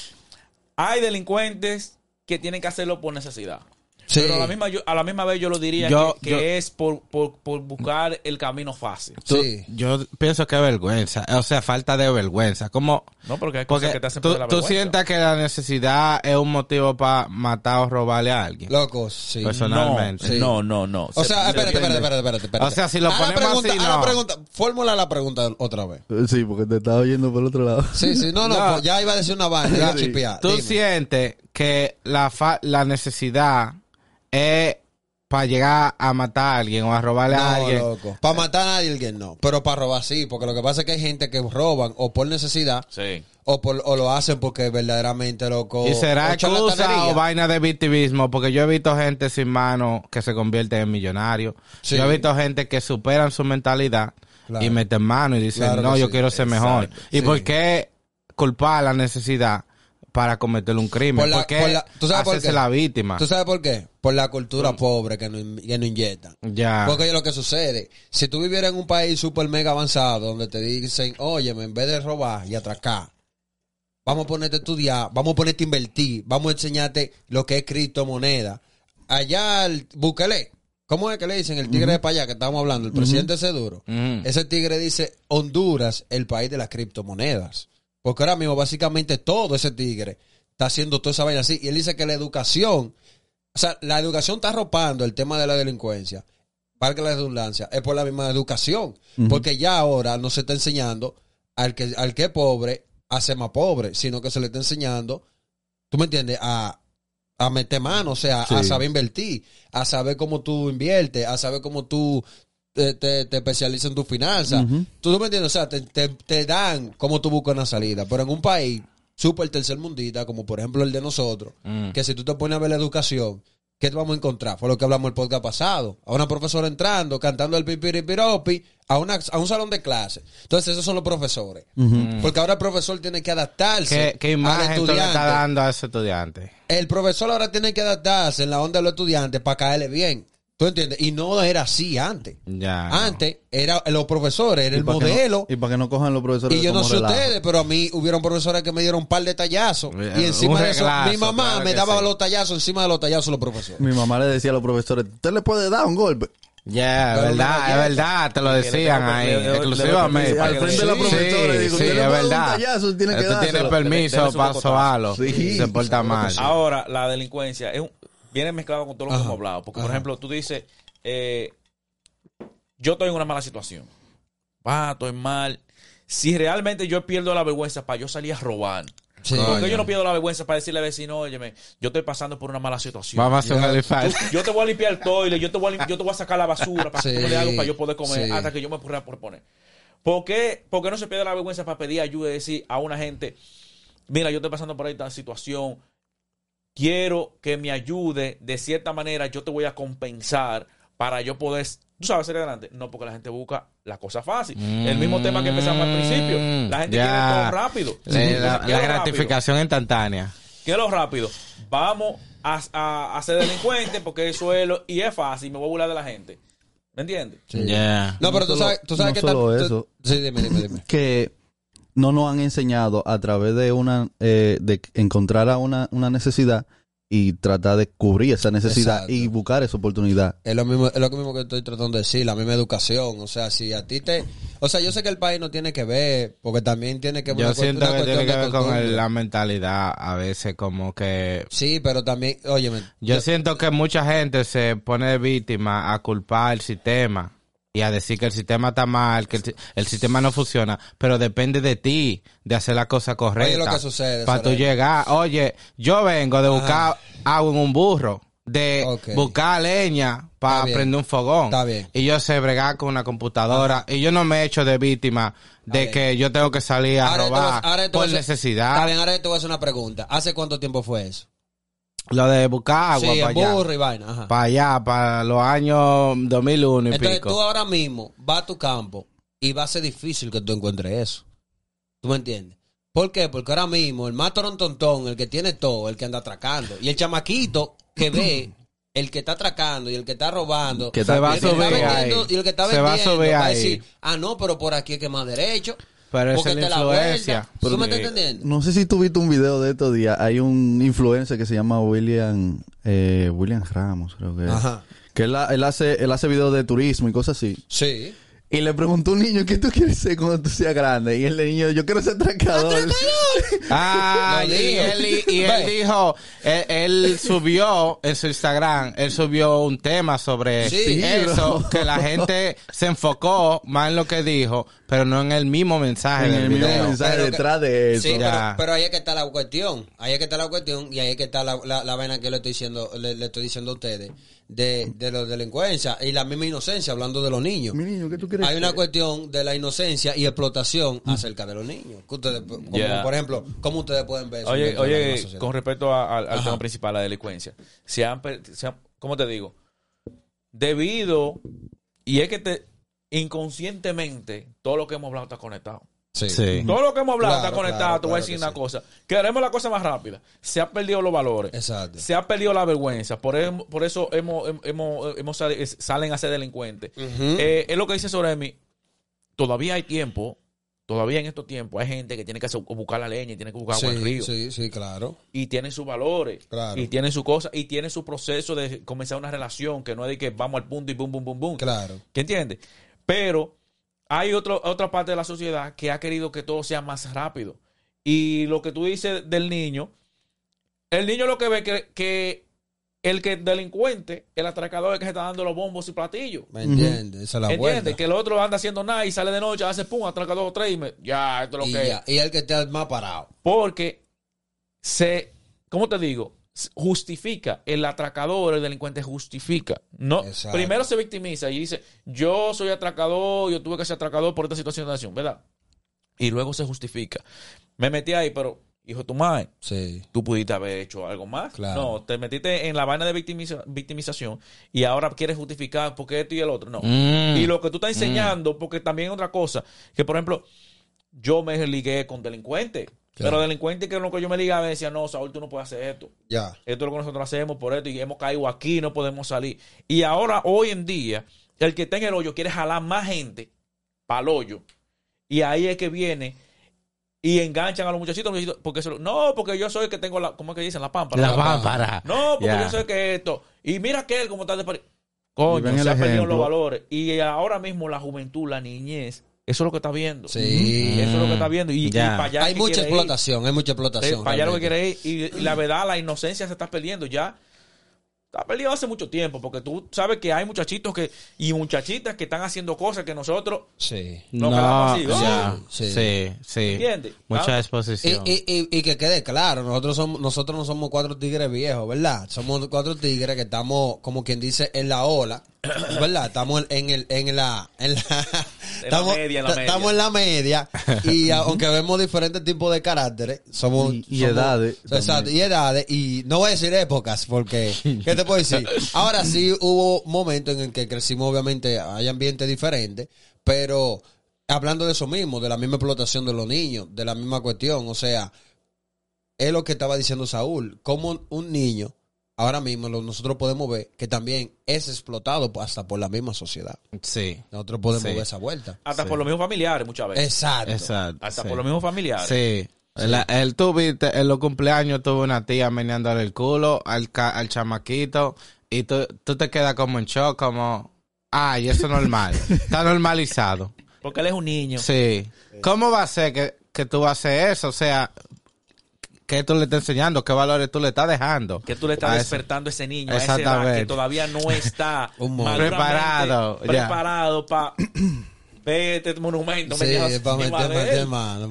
Hay delincuentes que tienen que hacerlo por necesidad. Sí. Pero a la misma, yo- a la misma vez yo lo diría Yo- que, que yo- es por, por, por buscar el camino fácil. Tú- Sí. Yo pienso que es vergüenza, o sea, falta de vergüenza. Como No, porque hay cosas porque que te hacen tú, la tú sientas que la necesidad es un motivo para matar o robarle a alguien. Loco, sí. Personalmente. No, Sí. no, no, no. O Se- sea, espérate, depende. espérate, espérate, espérate, espérate. O sea, si lo la ponemos pregunta, así, no. pregunta, fórmula la pregunta otra vez. Sí, porque te estaba oyendo por el otro lado. Sí, sí, no, no, No. pues ya iba a decir una vaina. Tú Dime. sientes que la, fa- la necesidad es para llegar a matar a alguien o a robarle a alguien. loco. Para matar a alguien no, pero para robar sí, porque lo que pasa es que hay gente que roban o por necesidad Sí. o por o lo hacen porque verdaderamente loco. ¿Y será excusa o vaina de victimismo? Porque yo he visto gente sin mano que se convierte en millonarios. Sí. Yo he visto gente que superan su mentalidad Claro. y meten mano y dicen, Claro no, yo sí. quiero ser mejor. ¿Y Sí. por qué culpar la necesidad para cometer un crimen? Por la- ¿Por qué por la- ¿tú sabes por hacerse qué? la víctima? ¿Tú sabes por qué? Por la cultura pobre que no, que no inyectan. Ya. Porque es lo que sucede. Si tú vivieras en un país súper mega avanzado, donde te dicen, oye, en vez de robar y atracar, vamos a ponerte a estudiar, vamos a ponerte a invertir, vamos a enseñarte lo que es criptomoneda. Allá, el Bukele, ¿cómo es que le dicen? El tigre de para allá que estamos hablando, el presidente duro. Ujú. Ese tigre dice, Honduras, el país de las criptomonedas. Porque ahora mismo, básicamente, todo ese tigre está haciendo toda esa vaina así. Y él dice que la educación, o sea, la educación está arropando el tema de la delincuencia. Valga la redundancia, es por la misma educación. Porque ya ahora no se está enseñando al que, al que es pobre a ser más pobre, sino que se le está enseñando, ¿tú me entiendes? A, a meter mano, o sea, a saber invertir, a saber cómo tú inviertes, a saber cómo tú te, te, te especializas en tus finanzas. Ujú. ¿Tú me entiendes? O sea, te, te, te dan cómo tú buscas una salida. Pero en un país súper tercermundista, como por ejemplo el de nosotros, Mm. que si tú te pones a ver la educación, ¿qué te vamos a encontrar? Fue lo que hablamos el podcast pasado. A una profesora entrando, cantando el pipiripiropi, a, una, a un salón de clase. Entonces, esos son los profesores. Porque ahora el profesor tiene que adaptarse ¿Qué, qué imagen tú le estudiante. estás dando a ese estudiante? El profesor ahora tiene que adaptarse en la onda de los estudiantes para caerle bien. ¿Tú entiendes? Y no era así antes. Ya. no. Antes, era los profesores, era el para que no- modelo. y para que no cojan los profesores Y yo no sé relajo. ustedes, pero a mí hubieron profesores que me dieron un par de tallazos. Eh, Y encima de eso, reglazo, mi mamá claro me daba sí. los tallazos encima de los tallazos los profesores. Mi mamá le decía a los profesores, usted le puede dar un golpe. Ya, es verdad, es verdad, te lo decían ahí, le- le- le- exclusivamente. le- al frente de la Sí, profesora, sí, digo, sí, es un verdad. tallazo, tiene que tiene permiso para sobarlo. Sí. Se porta mal. Ahora, la delincuencia es un- viene mezclado con todo lo que hemos hablado. Porque, por ejemplo, tú dices, eh, yo estoy en una mala situación. Va, estoy mal. Si realmente yo pierdo la vergüenza para yo salir a robar. Sí. porque yo no pierdo la vergüenza para decirle al vecino, óyeme, yo estoy pasando por una mala situación. Vamos a hacer un. Tú- yo te voy a limpiar el toile, yo te voy a, yo te voy a sacar la basura para Sí, que tú des algo para yo poder comer sí. hasta que yo me pueda proponer. ¿Por qué? Porque no se pierde la vergüenza para pedir ayuda y decir a una gente, mira, yo estoy pasando por esta situación, quiero que me ayude, de cierta manera yo te voy a compensar para yo poder, tú sabes, salir adelante. No, porque la gente busca la cosa fácil. El mismo tema que empezamos al principio. La gente Mm, Ya. quiere todo rápido. Le- la, la lo rápido. gratificación instantánea. ¿Qué es lo rápido? Vamos a, a- a ser delincuentes porque eso es lo, y es fácil, me voy a burlar de la gente. ¿Me entiendes? Ya. No, pero tú sabes, tú sabes no que solo tú-. Sí, dime, dime, dime. que no nos han enseñado a través de una eh, de encontrar a una, una necesidad y tratar de cubrir esa necesidad Exacto. y buscar esa oportunidad. Es lo mismo, es lo mismo que estoy tratando de decir, la misma educación. O sea, si a ti te. O sea, yo sé que el país no tiene que ver, porque también tiene que ver Yo una siento una que tiene cuestión que de ver con el- la mentalidad a veces como que... Sí, pero también, óyeme. Yo siento que mucha gente se pone de víctima a culpar el sistema y a decir que el sistema está mal, que el, el sistema no funciona, pero depende de ti de hacer la cosa correcta. Oye, lo que sucede, Para tú llegar, oye, yo vengo de buscar agua en un burro, de buscar leña para prender un fogón. Está bien. Y yo sé bregar con una computadora y yo no me echo de víctima de que yo tengo que salir a Ahora robar a por necesidad. Está bien, ahora te voy a hacer una pregunta. ¿Hace cuánto tiempo fue eso? Lo de buscar agua sí, para allá. burro y vaina. Ajá. Para allá, para los años 2001 y Entonces pico. tú ahora mismo vas a tu campo y va a ser difícil que tú encuentres eso. ¿Tú me entiendes? ¿Por qué? Porque ahora mismo el más torontontón, el que tiene todo, el que anda atracando. Y el chamaquito que ve, el que está atracando y el que está robando. Que se va a y el que está subir vendiendo- ahí. Y el que está Se va a vendiendo subir va a ahí. decir, ah, no, pero por aquí es que más derecho. Pero es la la influencia. vuelta. ¿Tú me estás entendiendo? No sé si tú viste un video de estos días. Hay un influencer que se llama William eh, William Ramos, creo que. es. Ajá. Que él hace él hace videos de turismo y cosas así. Sí. Y le preguntó a un niño, ¿qué tú quieres ser cuando tú seas grande? Y el niño, yo quiero ser atracador. Ah, Lo y él, y él Ve. dijo, él, él subió en su Instagram, él subió un tema sobre Sí, eso, bro. que la gente se enfocó más en lo que dijo, pero no en el mismo mensaje en el mismo video. mensaje Pero que- detrás de eso. Sí, pero, Ya. pero ahí es que está la cuestión. Ahí es que está la cuestión y ahí es que está la, la, la vaina que le estoy diciendo, le, le estoy diciendo a ustedes de, de la delincuencia y la misma inocencia, hablando de los niños. Mi niño, ¿qué tú quieres Hay una cuestión de la inocencia y explotación acerca de los niños. Que ustedes, como, Yeah. por ejemplo, ¿cómo ustedes pueden ver eso? Oye, con respecto a- al, al Ajá. tema principal, la delincuencia, se han, se han- ¿cómo te digo? Debido, y es que te, inconscientemente, todo lo que hemos hablado está conectado. Sí. Sí. Todo lo que hemos hablado Claro, está conectado. claro, te voy a decir una sí. cosa. Queremos la cosa más rápida. Se han perdido los valores. Exacto. Se ha perdido la vergüenza. Por, em- por eso hemos, hem- hemos, hemos salen a ser delincuentes. Eh, es lo que dice sobre mí. Todavía hay tiempo. Todavía en estos tiempos hay gente que tiene que buscar la leña y tiene que buscar agua en el sí, río. sí, sí, claro. Y tiene sus valores. Claro. Y tiene su cosa. Y tiene su proceso de comenzar una relación. Que no es de que vamos al punto y boom, boom, boom, boom. Claro. ¿Qué entiendes? Pero hay otro, otra parte de la sociedad que ha querido que todo sea más rápido. Y lo que tú dices del niño, el niño lo que ve que, que el que es delincuente, el atracador es que se está dando los bombos y platillos. ¿Me entiendes? Esa es la ¿Entiendes? Que el otro anda haciendo nada y sale de noche, hace pum, atraca dos o tres y me, ya, esto es lo y, que ya. es. y el que está más parado. Porque se, ¿cómo te digo? Justifica, el atracador, el delincuente justifica. No, Exacto. primero se victimiza y dice, yo soy atracador, yo tuve que ser atracador por esta situación de acción, ¿verdad? Y luego se justifica. Me metí ahí, pero, hijo de tu madre, Sí. tú pudiste haber hecho algo más. Claro. No, te metiste en la vaina de victimiza- victimización y ahora quieres justificar porque esto y el otro. No. Mm. Y lo que tú estás enseñando, porque también otra cosa, que por ejemplo, yo me ligué con delincuentes, Pero delincuentes que lo que yo me ligaba me decían, no, Saúl, tú no puedes hacer esto. Ya. Esto es lo que nosotros hacemos por esto y hemos caído aquí, no podemos salir. Y ahora, hoy en día, el que está en el hoyo quiere jalar más gente para el hoyo. Y ahí es que viene y enganchan a los muchachitos, los muchachitos, porque se lo- no, porque yo soy el que tengo la, ¿cómo es que dicen? La pámpara. La La pámpara. No, porque yo sé que esto. Y mira que él como está de Coño, el se han perdido los valores. Y ahora mismo la juventud, la niñez, eso es lo que está viendo. Sí. Eso es lo que está viendo. Y, y para allá Hay mucha quiere ir. explotación, hay mucha explotación. para allá lo que quiere ir. Y, y la verdad, la inocencia se está perdiendo ya. Está perdido hace mucho tiempo, porque tú sabes que hay muchachitos que y muchachitas que están haciendo cosas que nosotros Sí. no, No, quedamos así. ya. ¡Oh! Sí. Sí, sí. ¿Entiendes? Mucha Ah. Y, exposición. y, y, y que quede claro, nosotros somos, nosotros no somos cuatro tigres viejos, ¿verdad? Somos cuatro tigres que estamos, como quien dice, en la ola, ¿verdad? Estamos en el, en la, en la, estamos, media, en la media. estamos en la media y aunque vemos diferentes tipos de caracteres, somos Y- y somos- edades exacto, también. y edades y no voy a decir épocas porque ¿qué te puedo decir? Ahora sí hubo momentos en el que crecimos, obviamente hay ambientes diferentes, pero hablando de eso mismo, de la misma explotación de los niños, de la misma cuestión, o sea, es lo que estaba diciendo Saúl, como un niño, ahora mismo nosotros podemos ver que también es explotado hasta por la misma sociedad. Sí. Nosotros podemos Sí. ver esa vuelta. Hasta Sí. por los mismos familiares muchas veces. Exacto. Exacto. Hasta sí. por los mismos familiares. Sí. El, el tú viste, en los cumpleaños tuvo una tía meneándole el culo al, ca- al chamaquito y tú, tú te quedas como en shock, como, ay, eso es normal. Está normalizado. Porque él es un niño. Sí. ¿Cómo va a ser que, que tú vas a hacer eso? O sea, ¿qué tú le estás enseñando? ¿Qué valores tú le estás dejando? Que tú le estás A ese- despertando a ese niño, a esa edad Exactamente. que todavía no está Preparado, preparado para ver este monumento. Sí, me para meter, mano.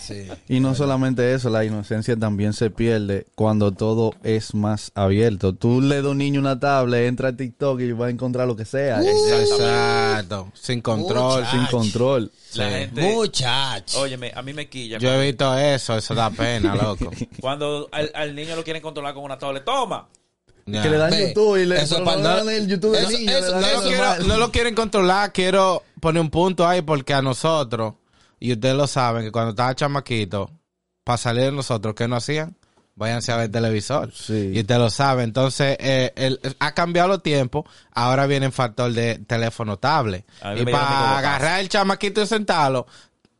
Sí. Y no solamente eso, la inocencia también se pierde cuando todo es más abierto. Tú le das a un niño una tablet, entra a TikTok y va a encontrar lo que sea. Exacto. Sin control. Mucha- sin control. La Sí. gente, Muchacho. óyeme, a mí me quilla. Yo he visto eso, eso da pena, loco. Cuando al, al niño lo quieren controlar con una tablet, toma. Que le dan Ve, YouTube y le eso no el YouTube eso- niño. eso- le dan no, el lo eso- quiero- normal. no lo quieren controlar, quiero poner un punto ahí porque a nosotros, y ustedes lo saben, que cuando estaba chamaquito, para salir de nosotros, ¿qué no hacían? Váyanse a ver televisor. Sí. Y usted lo sabe. Entonces, eh, el- ha cambiado los tiempos. Ahora viene el factor de teléfono tablet. Y para agarrar el chamaquito y sentarlo,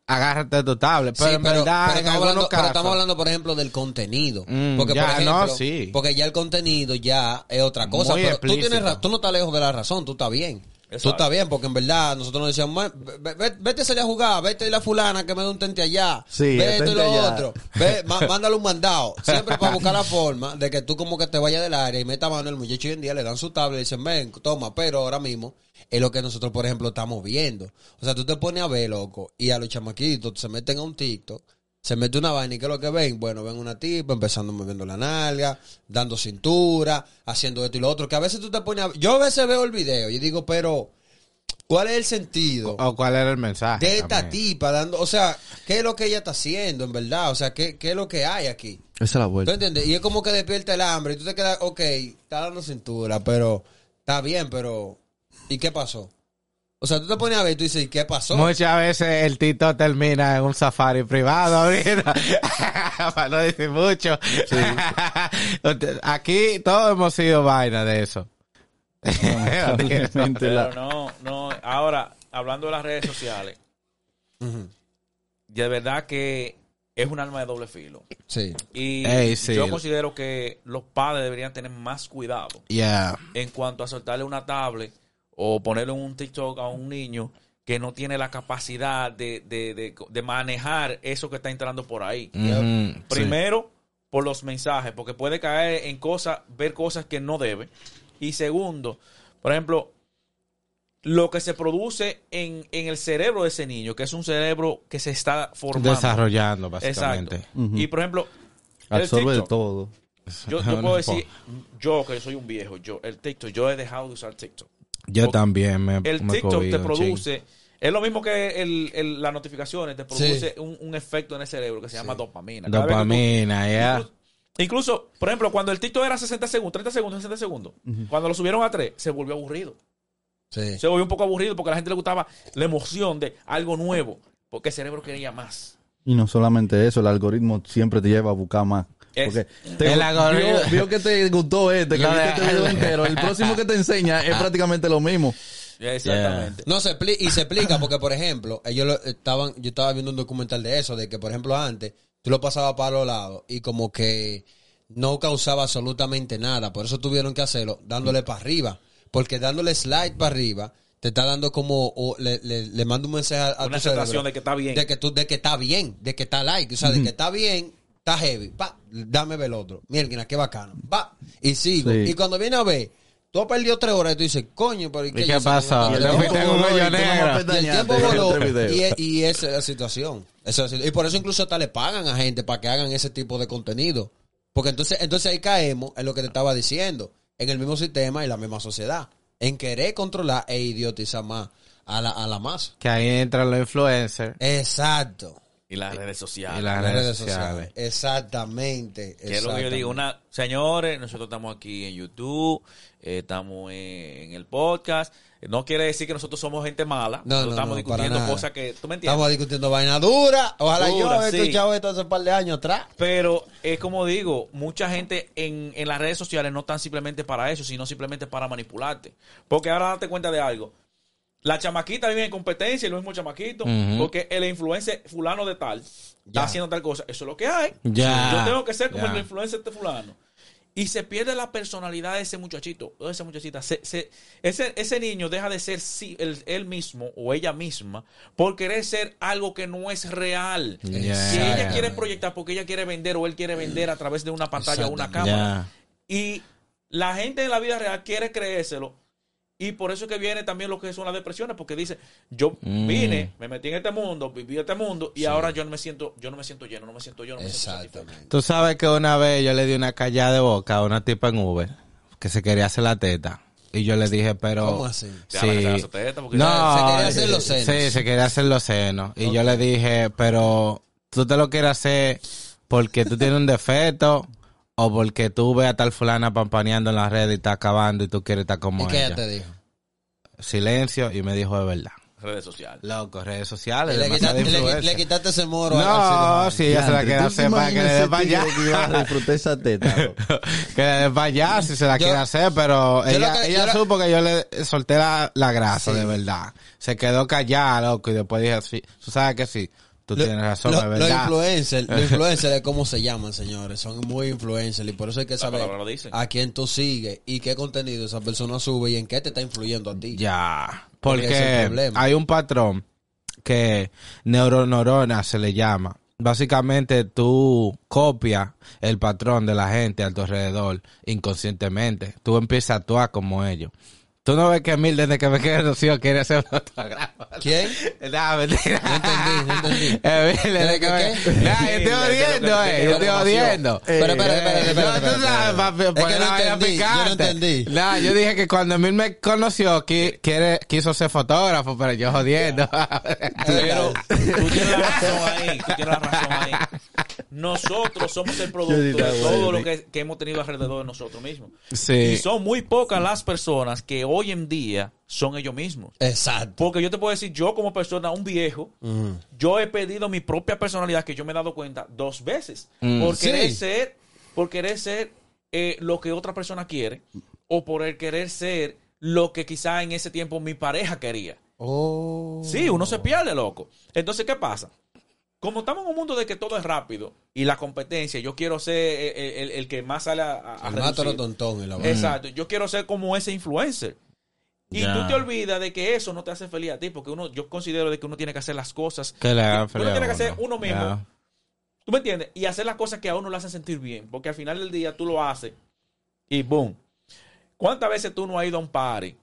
agárrate tu tablet. Pero Sí, en verdad, pero en estamos, algunos hablando, pero estamos hablando, por ejemplo, del contenido. Mm, porque, ya, por ejemplo, no, sí. porque ya el contenido ya es otra cosa. Muy pero tú, tienes tú no estás lejos de la razón, tú estás bien. Tú Exacto. estás bien, porque en verdad nosotros nos decíamos, "Ma- ve- ve- vete a salir a jugar, vete a la fulana que me dé un tente allá, Sí, vete lo allá. otro, ve, má- mándale un mandado, siempre para buscar la forma de que tú como que te vayas del área y meta mano el muchacho hoy en día, le dan su tablet y dicen, ven, toma, pero ahora mismo es lo que nosotros, por ejemplo, estamos viendo. O sea, tú te pones a ver, loco, y a los chamaquitos se meten a un TikTok, se mete una vaina y ¿qué es lo que ven? Bueno, ven una tipa empezando moviendo la nalga, dando cintura, haciendo esto y lo otro, que a veces tú te pones a... Yo a veces veo el video y digo, pero, ¿cuál es el sentido? O cuál era el mensaje. de esta también. tipa dando, o sea, ¿qué es lo que ella está haciendo en verdad? O sea, ¿qué, qué es lo que hay aquí? Esa es la ¿Tú vuelta. entiendes? Y es como que despierta el hambre y tú te quedas, ok, está dando cintura, pero está bien, pero ¿y qué pasó? O sea, tú te pones a ver y tú dices, ¿y qué pasó? Muchas veces el Tito termina en un safari privado, mira. para no decir mucho. Aquí todos hemos sido vaina de eso. Lamentablemente, Pero no, no. Ahora, hablando de las redes sociales, de verdad que es un arma de doble filo. Sí. Y sí. yo considero que los padres deberían tener más cuidado Yeah. en cuanto a soltarle una tablet o ponerle un TikTok a un niño que no tiene la capacidad de, de- de- de manejar eso que está entrando por ahí. Sí. Primero, por los mensajes, porque puede caer en cosas, ver cosas que no debe. Y segundo, por ejemplo, lo que se produce en, en el cerebro de ese niño, que es un cerebro que se está formando. Desarrollando, Exacto. básicamente. Y por ejemplo, Absorbe TikTok, todo. Yo, yo puedo decir, yo que soy un viejo, yo el TikTok, yo he dejado de usar TikTok. Yo también me, El me TikTok te produce, es lo mismo que el, el- las notificaciones, te produce un, un efecto en el cerebro que se llama dopamina. Cada Dopamina, ya. Incluso, incluso, por ejemplo, cuando el TikTok era 60 segundos, 30 segundos, 60 segundos, cuando lo subieron a 3, se volvió aburrido. Sí. Se volvió un poco aburrido porque a la gente le gustaba la emoción de algo nuevo, porque el cerebro quería más. Y no solamente eso, el algoritmo siempre te lleva a buscar más. Es- Porque te- El algoritmo- vio, vio que te gustó este, que viste este video entero. El próximo que te enseña es prácticamente lo mismo. Exactamente. No se y se explica porque, por ejemplo, ellos lo- estaban, yo estaba viendo un documental de eso, de que, por ejemplo, antes tú lo pasabas para los lados y como que no causaba absolutamente nada. Por eso tuvieron que hacerlo dándole para arriba. Porque dándole slide para arriba te está dando como, o le, le, le manda un mensaje a, a Una tu cerebro sensación de que está bien. De que, tú, de que está bien, de que está like, o sea, de que está bien, está heavy. Pa, dame ver el otro. Mierda, qué bacano. Pa, y sigo. Sí. Y cuando viene a ver, tú has perdido tres horas y tú dices, coño, pero ¿y qué, ¿Y qué Y el tiempo voló. Y, y esa es la situación. Esa es la situación. Y por eso incluso hasta le pagan a gente para que hagan ese tipo de contenido. Porque entonces, entonces ahí caemos en lo que te estaba diciendo. En el mismo sistema y la misma sociedad. En querer controlar e idiotizar más a la, a la masa. Que ahí entran los influencers Exacto. Y las redes sociales. y las redes sociales. Exactamente. Que es lo que yo digo, una, señores, nosotros estamos aquí en YouTube, eh, estamos en, el podcast. No quiere decir que nosotros somos gente mala. No, nosotros no, estamos no, discutiendo cosas que tú me entiendes. Estamos discutiendo vaina dura. Ojalá yo Dura, haber sí. escuchado esto hace un par de años atrás. Pero es como digo, mucha gente en, en las redes sociales no están simplemente para eso, sino simplemente para manipularte. Porque ahora date cuenta de algo. La chamaquita vive en competencia, el mismo chamaquito, porque el influencer fulano de tal está haciendo tal cosa. Eso es lo que hay. Ya. Yo tengo que ser como Ya. el influencer de fulano. Y se pierde la personalidad de ese muchachito, o de esa muchachita. Se- se- ese, ese niño deja de ser sí, él, él mismo o ella misma por querer ser algo que no es real. Ya. Que ella quiere proyectar porque ella quiere vender o él quiere vender a través de una pantalla o una cámara. Y la gente en la vida real quiere creérselo. Y por eso es que viene también lo que son las depresiones, porque dice, yo Mm. vine, me metí en este mundo, viví este mundo, y ahora yo no me siento, yo no me siento lleno, no me siento yo, no me siento. Tú sabes que una vez yo le di una callada de boca a una tipa en Uber que se quería hacer la teta. Y yo le dije, pero... ¿Cómo así? Se Sí. su teta, porque- No, Se quería hacer los senos. Sí, se quería hacer los senos. Y yo le dije, pero tú te lo quieres hacer porque tú tienes un defecto o porque tú ves a tal fulana pampaneando en la red y está acabando y tú quieres estar como ¿Y qué ella. te dijo? Silencio y me dijo de verdad. redes sociales. Loco, redes sociales, Y le, le- quitaste ese moro. No, si ella se la quiere ¿tú te hacer para que le dé para allá. que esa teta, que le dé para allá si se la Yo- quiere hacer, pero yo ella, que- ella lo- supo que yo le solté la, la grasa, Sí. de verdad. Se quedó callada, loco, y después dije, sí, tú sabes que sí, Tú Lo- tienes razón, lo- es Los verdad. influencers, los influencers de cómo se llaman, señores. Son muy influencers y por eso hay que saber lo dice. a quién tú sigues y qué contenido esa persona sube y en qué te está influyendo a ti. Ya. Porque es Porque problema. hay un patrón que neuroneurona se le llama. Básicamente tú copias el patrón de la gente a tu alrededor inconscientemente. Tú empiezas a actuar como ellos. Tú no ves que Emil desde que me conoció quiere hacer fotógrafo. ¿Quién? No, mentira. No entendí, no entendí. Emil, desde ¿Desde que me... Nah, yo estoy odiando, eh. Yo estoy odiando. Pero espérate, espérate, espérate, No, tú sabes, papi, Es que no entendí, yo no entendí. No, yo dije que cuando Emil me conoció, qui- quiere, quiso ser fotógrafo, pero yo jodiendo. Pero tú tienes la razón ahí, tú tienes la razón ahí. Nosotros somos el producto de diría, todo lo que, que hemos tenido alrededor de nosotros mismos. Y sí. son muy pocas las personas que hoy en día son ellos mismos. Exacto. Porque yo te puedo decir, yo como persona, un viejo, yo he pedido mi propia personalidad, que yo me he dado cuenta dos veces. Mm. Por Sí. querer ser, por querer ser eh, lo que otra persona quiere, o por el querer ser lo que quizá en ese tiempo mi pareja quería. Oh. Sí, uno se pierde, loco. Entonces, ¿qué pasa? Como estamos en un mundo de que todo es rápido y la competencia, yo quiero ser el, el- el que más sale a, a- a El tontón en la. Exacto. Yo quiero ser como ese influencer. Y Ya. tú te olvidas de que eso no te hace feliz a ti, porque uno, yo considero de que uno tiene que hacer las cosas. Que le hagan uno feliz a tiene que hacer uno. uno mismo. Ya. ¿Tú me entiendes? Y hacer las cosas que a uno le hacen sentir bien. Porque al final del día tú lo haces y boom. ¿Cuántas veces tú no has ido a un party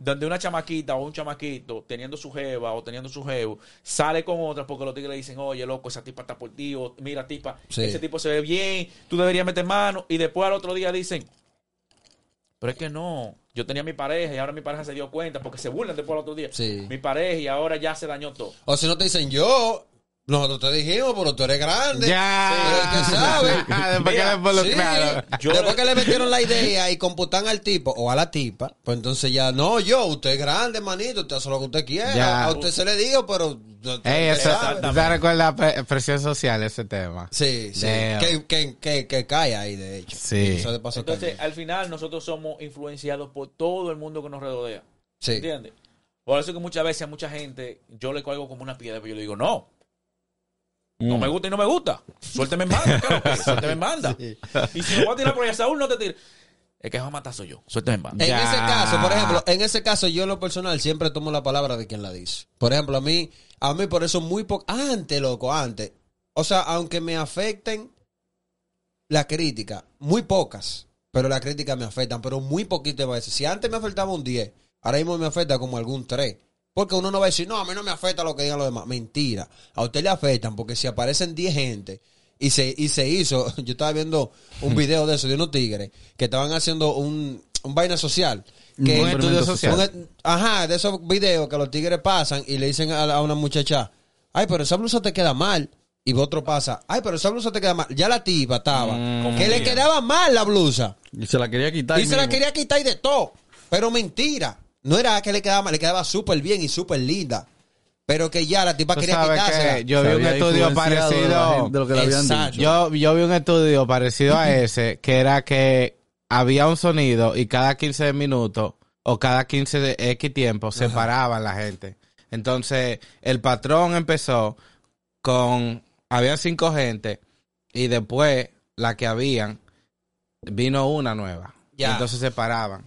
donde una chamaquita o un chamaquito teniendo su jeva o teniendo su jevo sale con otra porque los tigres le dicen, oye, loco, esa tipa está por ti, o mira, tipa, Sí. ese tipo se ve bien, tú deberías meter mano, y después al otro día dicen, pero es que no, yo tenía mi pareja y ahora mi pareja se dio cuenta porque se burlan después al otro día. Sí. Mi pareja y ahora ya se dañó todo. O si no te dicen yo, nosotros te dijimos, pero tú eres grande. Ya. Pero que sabe. Después que Mira, le involucraron. Sí. Yo- Después que le metieron la idea y computan al tipo o a la tipa, pues entonces ya, no, yo, usted es grande, manito, usted hace lo que usted quiera. Ya. A usted se le dijo, pero. usted Ey, eso, sabe. ¿te recuerda pre- presión social ese tema? Sí, sí. Que, que, que, que cae ahí, de hecho. Sí. Eso de paso Entonces, también. al final, nosotros somos influenciados por todo el mundo que nos rodea. Sí. ¿Entiendes? Por eso que muchas veces a mucha gente yo le cuelgo como una piedra, pero yo le digo, no. No me gusta y no me gusta. Suélteme en banda, ¿qué es que es? Suélteme en banda. Y si me voy a tirar por allá, Saúl, no te tires. El que va a matar soy yo. Suélteme en banda. En Ya. ese caso, por ejemplo, en ese caso yo en lo personal siempre tomo la palabra de quien la dice. Por ejemplo, a mí, a mí por eso muy poco, antes, loco, antes. O sea, aunque me afecten la crítica, muy pocas, pero la crítica me afectan, pero muy poquitas veces. Si antes me afectaba un 10, ahora mismo me afecta como algún 3. Porque uno no va a decir, no, a mí no me afecta lo que digan los demás. Mentira. A usted le afectan porque si aparecen 10 gente y se, y se hizo, yo estaba viendo un video de eso, de unos tigres que estaban haciendo un, un vaina social. Que, Un estudio social. un- ajá, de esos videos que los tigres pasan y le dicen a, la- a una muchacha, ay, pero esa blusa te queda mal. Y otro pasa, ay, pero esa blusa te queda mal. Ya la tipa estaba. Mm. que le quedaba mal la blusa. Y se la quería quitar. Y se la quería quitar y de todo. Pero mentira. No era que le quedaba le quedaba súper bien y súper linda. Pero que ya la tipa quería que yo vi un estudio parecido. De lo que le habían Exacto. dicho. Yo, yo vi un estudio parecido a ese, que era que había un sonido y cada 15 minutos o cada 15 de X tiempo se paraban la gente. Entonces, el patrón empezó con, había cinco gente y después la que habían, vino una nueva. Ya. Y entonces se paraban.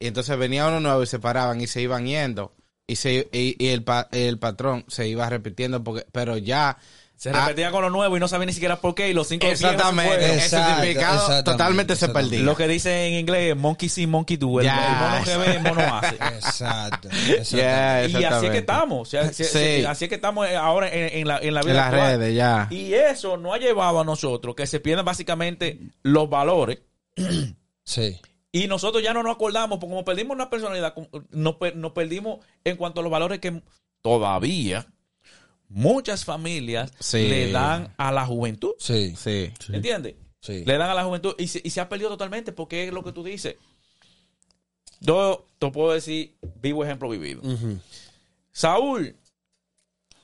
Y entonces venía uno nuevo y se paraban y se iban yendo. Y, se, y, y el, pa- el patrón se iba repitiendo, porque, pero ya... Se ah, repetía con lo nuevo y no sabía ni siquiera por qué. Y los cinco se Exactamente. fueron. El Exacto, significado exactamente, totalmente se exactamente. perdió. Lo que dice en inglés, monkey see, monkey do. El, Ya. el mono que ve, el mono hace. Exacto. Yeah, Y así es que estamos. O sea, Sí. Así es que estamos ahora en, en la, en la vida En las actual. redes, ya. Y eso nos ha llevado a nosotros que se pierdan básicamente los valores. Sí. Y nosotros ya no nos acordamos, porque como perdimos una personalidad, nos, nos perdimos en cuanto a los valores que todavía muchas familias Sí. le dan a la juventud. Sí. Sí. ¿Entiendes? Sí. Le dan a la juventud y se, y se ha perdido totalmente porque es lo que tú dices. Yo te puedo decir, vivo ejemplo vivido. Saúl,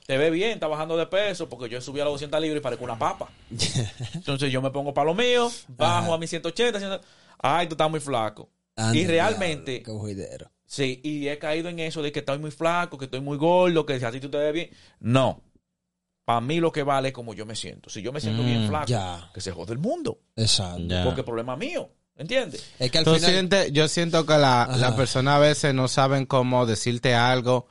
te ve bien, está bajando de peso porque yo subí a los 200 libras y parezco una papa. Entonces yo me pongo para lo mío, bajo a mis 180, 100, ay, tú estás muy flaco. Y realmente, Qué juidero. sí, y he caído en eso de que estoy muy flaco, que estoy muy gordo, que si así tú te ves bien. No. para mí lo que vale es como yo me siento. Si yo me siento bien flaco, ya. que se jode el mundo. Exacto. Ya. Porque el problema es mío. ¿Entiendes? Es que al Tú final. sientes- yo siento que la, Ajá. la persona a veces no saben cómo decirte algo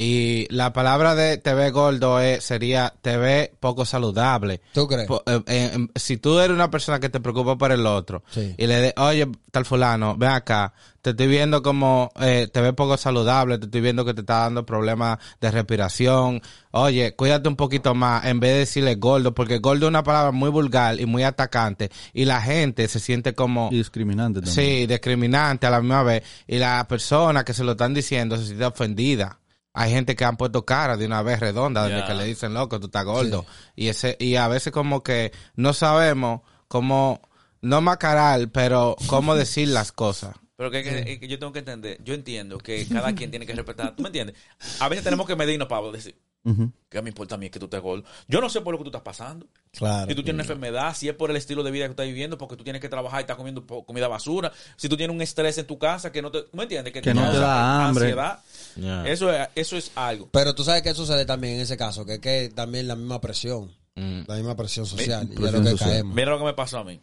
y la palabra de te ve gordo es, sería te ve poco saludable. ¿Tú crees? Po- eh, eh, em, si tú eres una persona que te preocupa por el otro Sí. y le de, oye, tal fulano, ven acá, te estoy viendo como eh, te ves poco saludable, te estoy viendo que te está dando problemas de respiración, oye, cuídate un poquito más en vez de decirle gordo, porque gordo es una palabra muy vulgar y muy atacante y la gente se siente como... Y discriminante también. Sí, discriminante a la misma vez. Y la persona que se lo están diciendo se siente ofendida. Hay gente que han puesto cara de una vez redonda desde que le dicen, loco, tú estás gordo. Y ese y a veces como que no sabemos cómo, no macarar, pero cómo decir las cosas. Pero que, que- que yo tengo que entender, yo entiendo que cada quien tiene que respetar, ¿tú me entiendes? A veces tenemos que medirnos para decir, Ujú. ¿qué me importa a mí que tú estés gordo? Yo no sé por lo que tú estás pasando. Claro. Si tú tienes una enfermedad, si es por el estilo de vida que tú estás viviendo, porque tú tienes que trabajar y estás comiendo comida basura, si tú tienes un estrés en tu casa que no te, ¿tú ¿me entiendes? Que no te da hambre. Ansiedad, eso, es, eso es algo. Pero tú sabes qué sucede también en ese caso, que es que también la misma presión, Mm. la misma presión social, y es presión lo que social. caemos. Mira lo que me pasó a mí.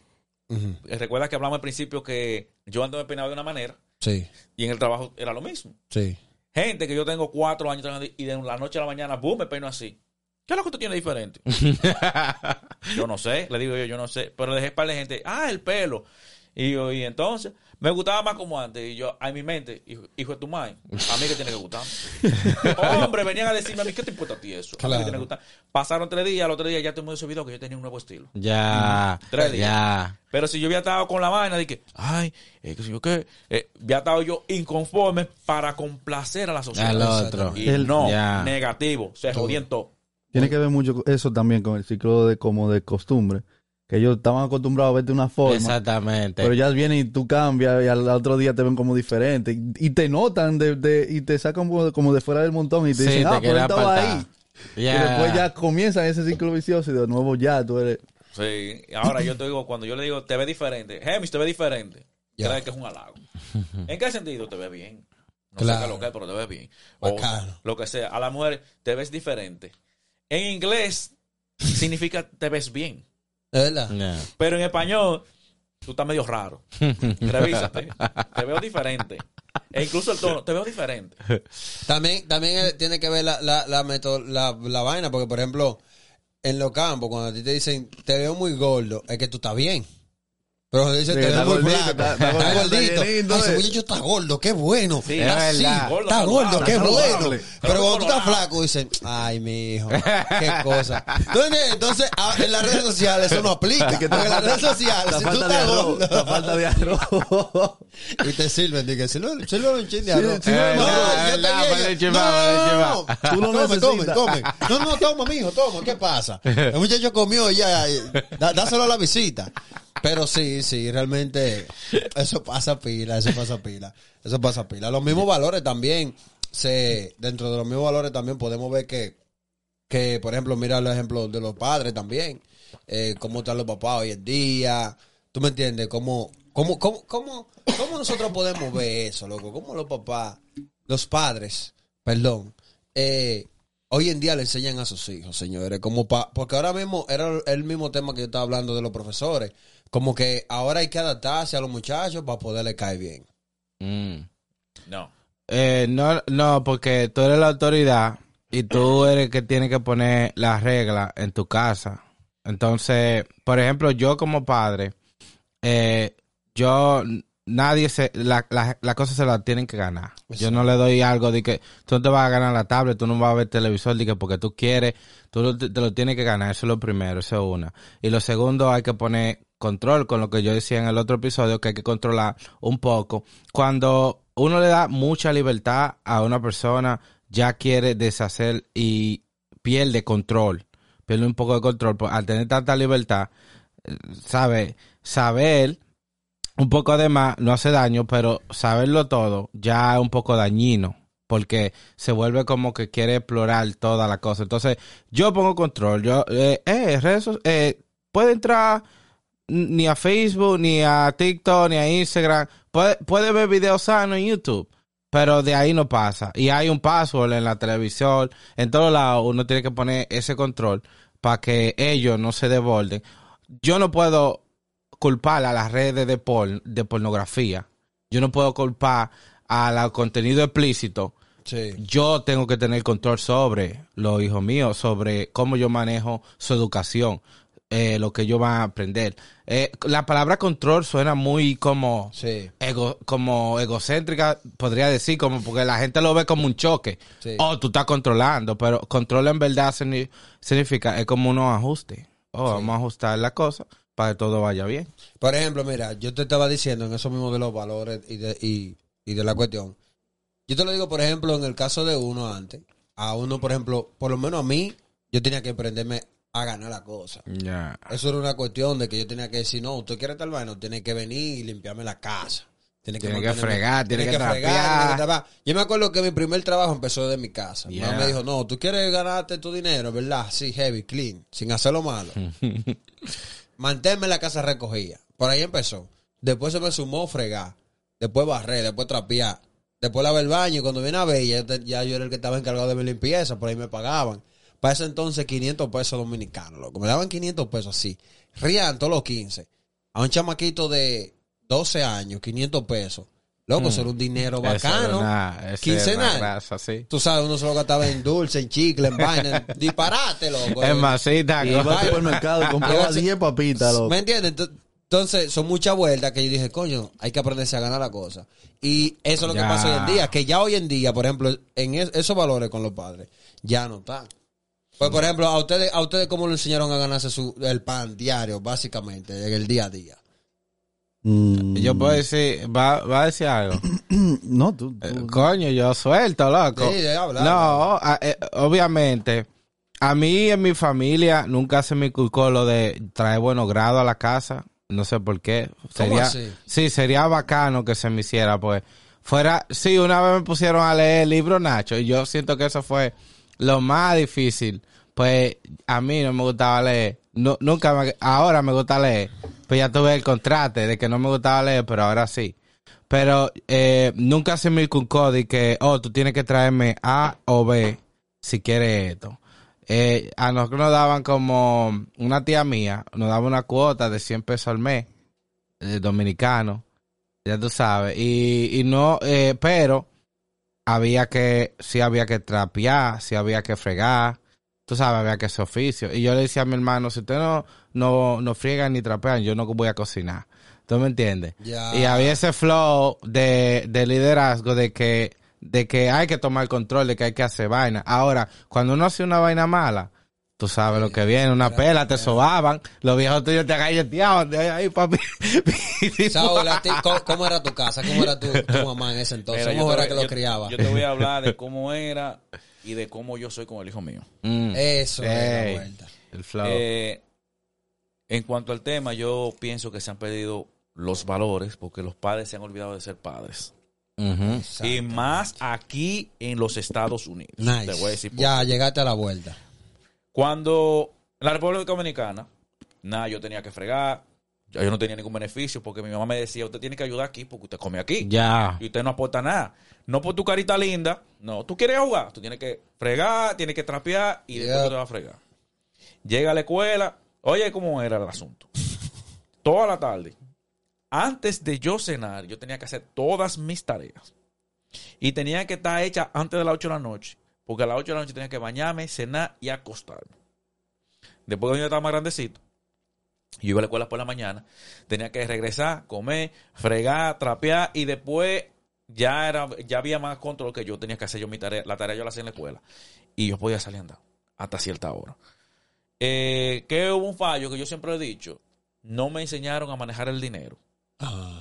Eh, Recuerda que hablamos al principio que yo ando peinado de una manera Sí, y en el trabajo era lo mismo. sí. Gente que yo tengo cuatro años y de la noche a la mañana, boom, me peino así. ¿Qué es lo que tú tienes diferente? yo no sé, le digo yo, yo no sé. Pero dejé para la gente, ah, el pelo. Y yo, y entonces, me gustaba más como antes. Y yo, a mi mente, hijo, hijo de tu madre, a mí que tiene que gustar. Hombre, venían a decirme a mí, ¿qué te importa a ti eso? A mí que tiene que gustar. Pasaron tres días, al otro día ya todo el mundo se olvidó que yo tenía un nuevo estilo. Ya, Tres días. ya. Pero si yo había estado con la vaina de que, ay, eh, que si yo qué, eh, había estado yo inconforme para complacer a la sociedad. Al otro. Y El- no, Ya. negativo, se jodían todo. Tiene que ver mucho eso también con el ciclo de como de costumbre. Que ellos estaban acostumbrados a verte de una forma. Exactamente. Pero ya viene y tú cambias y al otro día te ven como diferente. Y, y te notan de, de- y te sacan como de, como de fuera del montón y te Sí, dicen, te ah, pero estaba ahí. Y después ya comienzan ese ciclo vicioso y de nuevo ya tú eres... Sí, ahora yo te digo, cuando yo le digo, te ve diferente, Hemis, te ve diferente, crees que es un halago. ¿En qué sentido te ve bien? No Claro. sé qué lo que es, pero te ve bien. O Bacano. lo que sea. A la mujer te ves diferente. En inglés significa te ves bien. Pero en español, tú estás medio raro. Revísate. Te veo diferente. E incluso el tono, te veo diferente. También, también eh, tiene que ver la, la, la, meto- la, la vaina, porque por ejemplo, en los campos, cuando a ti te dicen, te veo muy gordo, es que tú estás bien. Pero dicen, Sí, te está veo muy gordito, flaco, está- está, gordito, Ay, ese eh. muchacho está gordo, qué bueno. Sí, está es así. Gordo, está gordo, qué bueno. Pero cuando tú estás flaco, dicen, ay, mi hijo, qué cosa. Entonces, entonces ah, en las redes sociales eso no aplica. Porque en las redes sociales, si tú estás gordo, La falta de arroz. y te sirven, dije, sirve, sirve un chin de arroz. no, no, no, no, no, no, no, no, Tú lo come, come, come. No, no, toma, mijo, toma, ¿qué pasa? El muchacho comió y ya, dá- dáselo a la visita. Pero sí, sí, realmente eso pasa pila, eso pasa pila, eso pasa pila. Los mismos valores también, se dentro de los mismos valores también podemos ver que, que por ejemplo, mira el ejemplo de los padres también, eh, cómo están los papás hoy en día, ¿tú me entiendes? ¿Cómo, cómo, cómo, cómo, cómo nosotros podemos ver eso, loco? ¿Cómo los papás, los padres, perdón, eh, hoy en día le enseñan a sus hijos, señores, como pa, porque ahora mismo era el mismo tema que yo estaba hablando de los profesores, como que ahora hay que adaptarse a los muchachos para poderle caer bien. Mm. No. Eh, no, no, porque tú eres la autoridad y tú eres el que tiene que poner las reglas en tu casa. Entonces, por ejemplo, yo como padre, eh, yo, nadie se, la, la, la cosa se la tienen que ganar. Yo no le doy algo de que tú no te vas a ganar la tablet, tú no vas a ver televisor de que porque tú quieres, tú lo- te, te lo tienes que ganar, eso es lo primero, eso es una. Y lo segundo, hay que poner control con lo que yo decía en el otro episodio, que hay que controlar un poco. Cuando uno le da mucha libertad a una persona, ya quiere deshacer y pierde control, pierde un poco de control. Pues, al tener tanta libertad, eh, sabe, saber un poco de más no hace daño, pero saberlo todo ya es un poco dañino. Porque se vuelve como que quiere explorar toda la cosa. Entonces, yo pongo control. Yo, eh, eh, redes eh, puede entrar ni a Facebook, ni a TikTok, ni a Instagram. Puede, puede ver videos sanos en YouTube. Pero de ahí no pasa. Y hay un password en la televisión, en todos lados uno tiene que poner ese control para que ellos no se desborden. Yo no puedo culpar a las redes de, por- de pornografía. Yo no puedo culpar al contenido explícito. Sí. Yo tengo que tener control sobre los hijos míos, sobre cómo yo manejo su educación, eh, lo que ellos van a aprender. Eh, la palabra control suena muy como Sí. ego, como egocéntrica, podría decir, como porque la gente lo ve como un choque. Sí. Oh, tú estás controlando, pero control en verdad signi- significa, es como unos ajustes. Oh, vamos a ajustar la cosa para que todo vaya bien. Por ejemplo, mira, yo te estaba diciendo en eso mismo de los valores y de, y, y de la cuestión. Yo te lo digo, por ejemplo, en el caso de uno antes. A uno, por ejemplo, por lo menos a mí, yo tenía que aprenderme a ganar la cosa. Ya. Eso era una cuestión de que yo tenía que decir, no, usted quiere tal vaina, tiene que venir y limpiarme la casa. Tiene que mantenerme- fregar, tiene que fregar, tiene que trapear. Yo me acuerdo que mi primer trabajo empezó de mi casa. Mi mamá Yeah. me dijo, no, tú quieres ganarte tu dinero, ¿verdad? Sí, heavy, clean, sin hacerlo malo. Manténme la casa recogida. Por ahí empezó. Después se me sumó fregar. Después barrer, después trapear. Después lavar el baño. Y cuando viene a ver, ya, ya yo era el que estaba encargado de mi limpieza. Por ahí me pagaban. Para ese entonces, 500 pesos dominicanos, loco. Me daban 500 pesos así. Rían todos los 15. A un chamaquito de 12 años, 500 pesos. Loco, eso era un dinero bacano. una- Quincenal. sí. Tú sabes, uno se lo gastaba en dulce, en chicle, en vaina. en disparate, loco. Es masita. Y iba al supermercado y compraba a ser- 10 papitas, loco. ¿Me entiendes? Ento- Entonces, son muchas vueltas que yo dije, coño, hay que aprenderse a ganar la cosa. Y eso es lo que pasa hoy en día, que ya hoy en día, por ejemplo, en es- esos valores con los padres, ya no están. Pues, por ejemplo, a ustedes, a ustedes cómo le enseñaron a ganarse su, el pan diario, básicamente, en el día a día. Mm, Yo puedo decir, va, va a decir algo. No, tú. Eh, tú- Coño, yo suelto, loco. Sí. No, a- eh, obviamente, a mí en mi familia nunca se me inculcó lo de traer buenos grados a la casa. No sé por qué. Sería, así? Sí, sería bacano que se me hiciera, pues. Fuera, sí, una vez me pusieron a leer el libro Nacho y yo siento que eso fue lo más difícil. Pues a mí no me gustaba leer. No, nunca me, ahora me gusta leer. Pues ya tuve el contraste de que no me gustaba leer, pero ahora sí. Pero eh, nunca se me inculcó de que, oh, tú tienes que traerme A o B si quieres esto. Eh, a nosotros nos daban como una tía mía, nos daba una cuota de 100 pesos al mes, eh, dominicano, ya tú sabes. Y, y no, eh, pero había que, sí había que trapear, sí había que fregar, tú sabes, había que hacer oficio. Y yo le decía a mi hermano, si usted no, no, no friegan ni trapean, yo no voy a cocinar. ¿Tú me entiendes? Y había ese flow de, de liderazgo de que, de que hay que tomar control, de que hay que hacer vaina. Ahora, cuando uno hace una vaina mala, tú sabes lo que viene, una pela, te sobaban, los viejos tuyos te agalleteaban, de ahí, papi. Saúl, a ti, ¿cómo, cómo era tu casa? ¿Cómo era tu, tu mamá en ese entonces? Mira, ¿Cómo yo era te que voy- lo yo- criaba? Yo te voy a hablar de cómo era y de cómo yo soy con el hijo mío. Mm, Eso es la vuelta. el flow. Eh, en cuanto al tema, yo pienso que se han perdido los valores porque los padres se han olvidado de ser padres. Y más aquí en los Estados Unidos. Nice. Te voy a decir por ya, llegaste a la vuelta. Cuando en la República Dominicana, nada, yo tenía que fregar, yo yo no tenía ningún beneficio porque mi mamá me decía, usted tiene que ayudar aquí porque usted come aquí. Ya. Y usted no aporta nada. No por tu carita linda, no, tú quieres jugar, tú tienes que fregar, tienes que trapear y después tú te vas a fregar. Llega a la escuela, oye, ¿cómo era el asunto? Toda la tarde, antes de yo cenar, yo tenía que hacer todas mis tareas. Y tenía que estar hecha antes de las 8 de la noche. Porque a las 8 de la noche tenía que bañarme, cenar y acostarme. Después que yo estaba más grandecito, yo iba a la escuela por la mañana, tenía que regresar, comer, fregar, trapear y después ya era ya había más control que yo tenía que hacer yo mi tarea, la tarea yo la hacía en la escuela y yo podía salir andando hasta cierta hora. Eh, que hubo un fallo que yo siempre he dicho, no me enseñaron a manejar el dinero.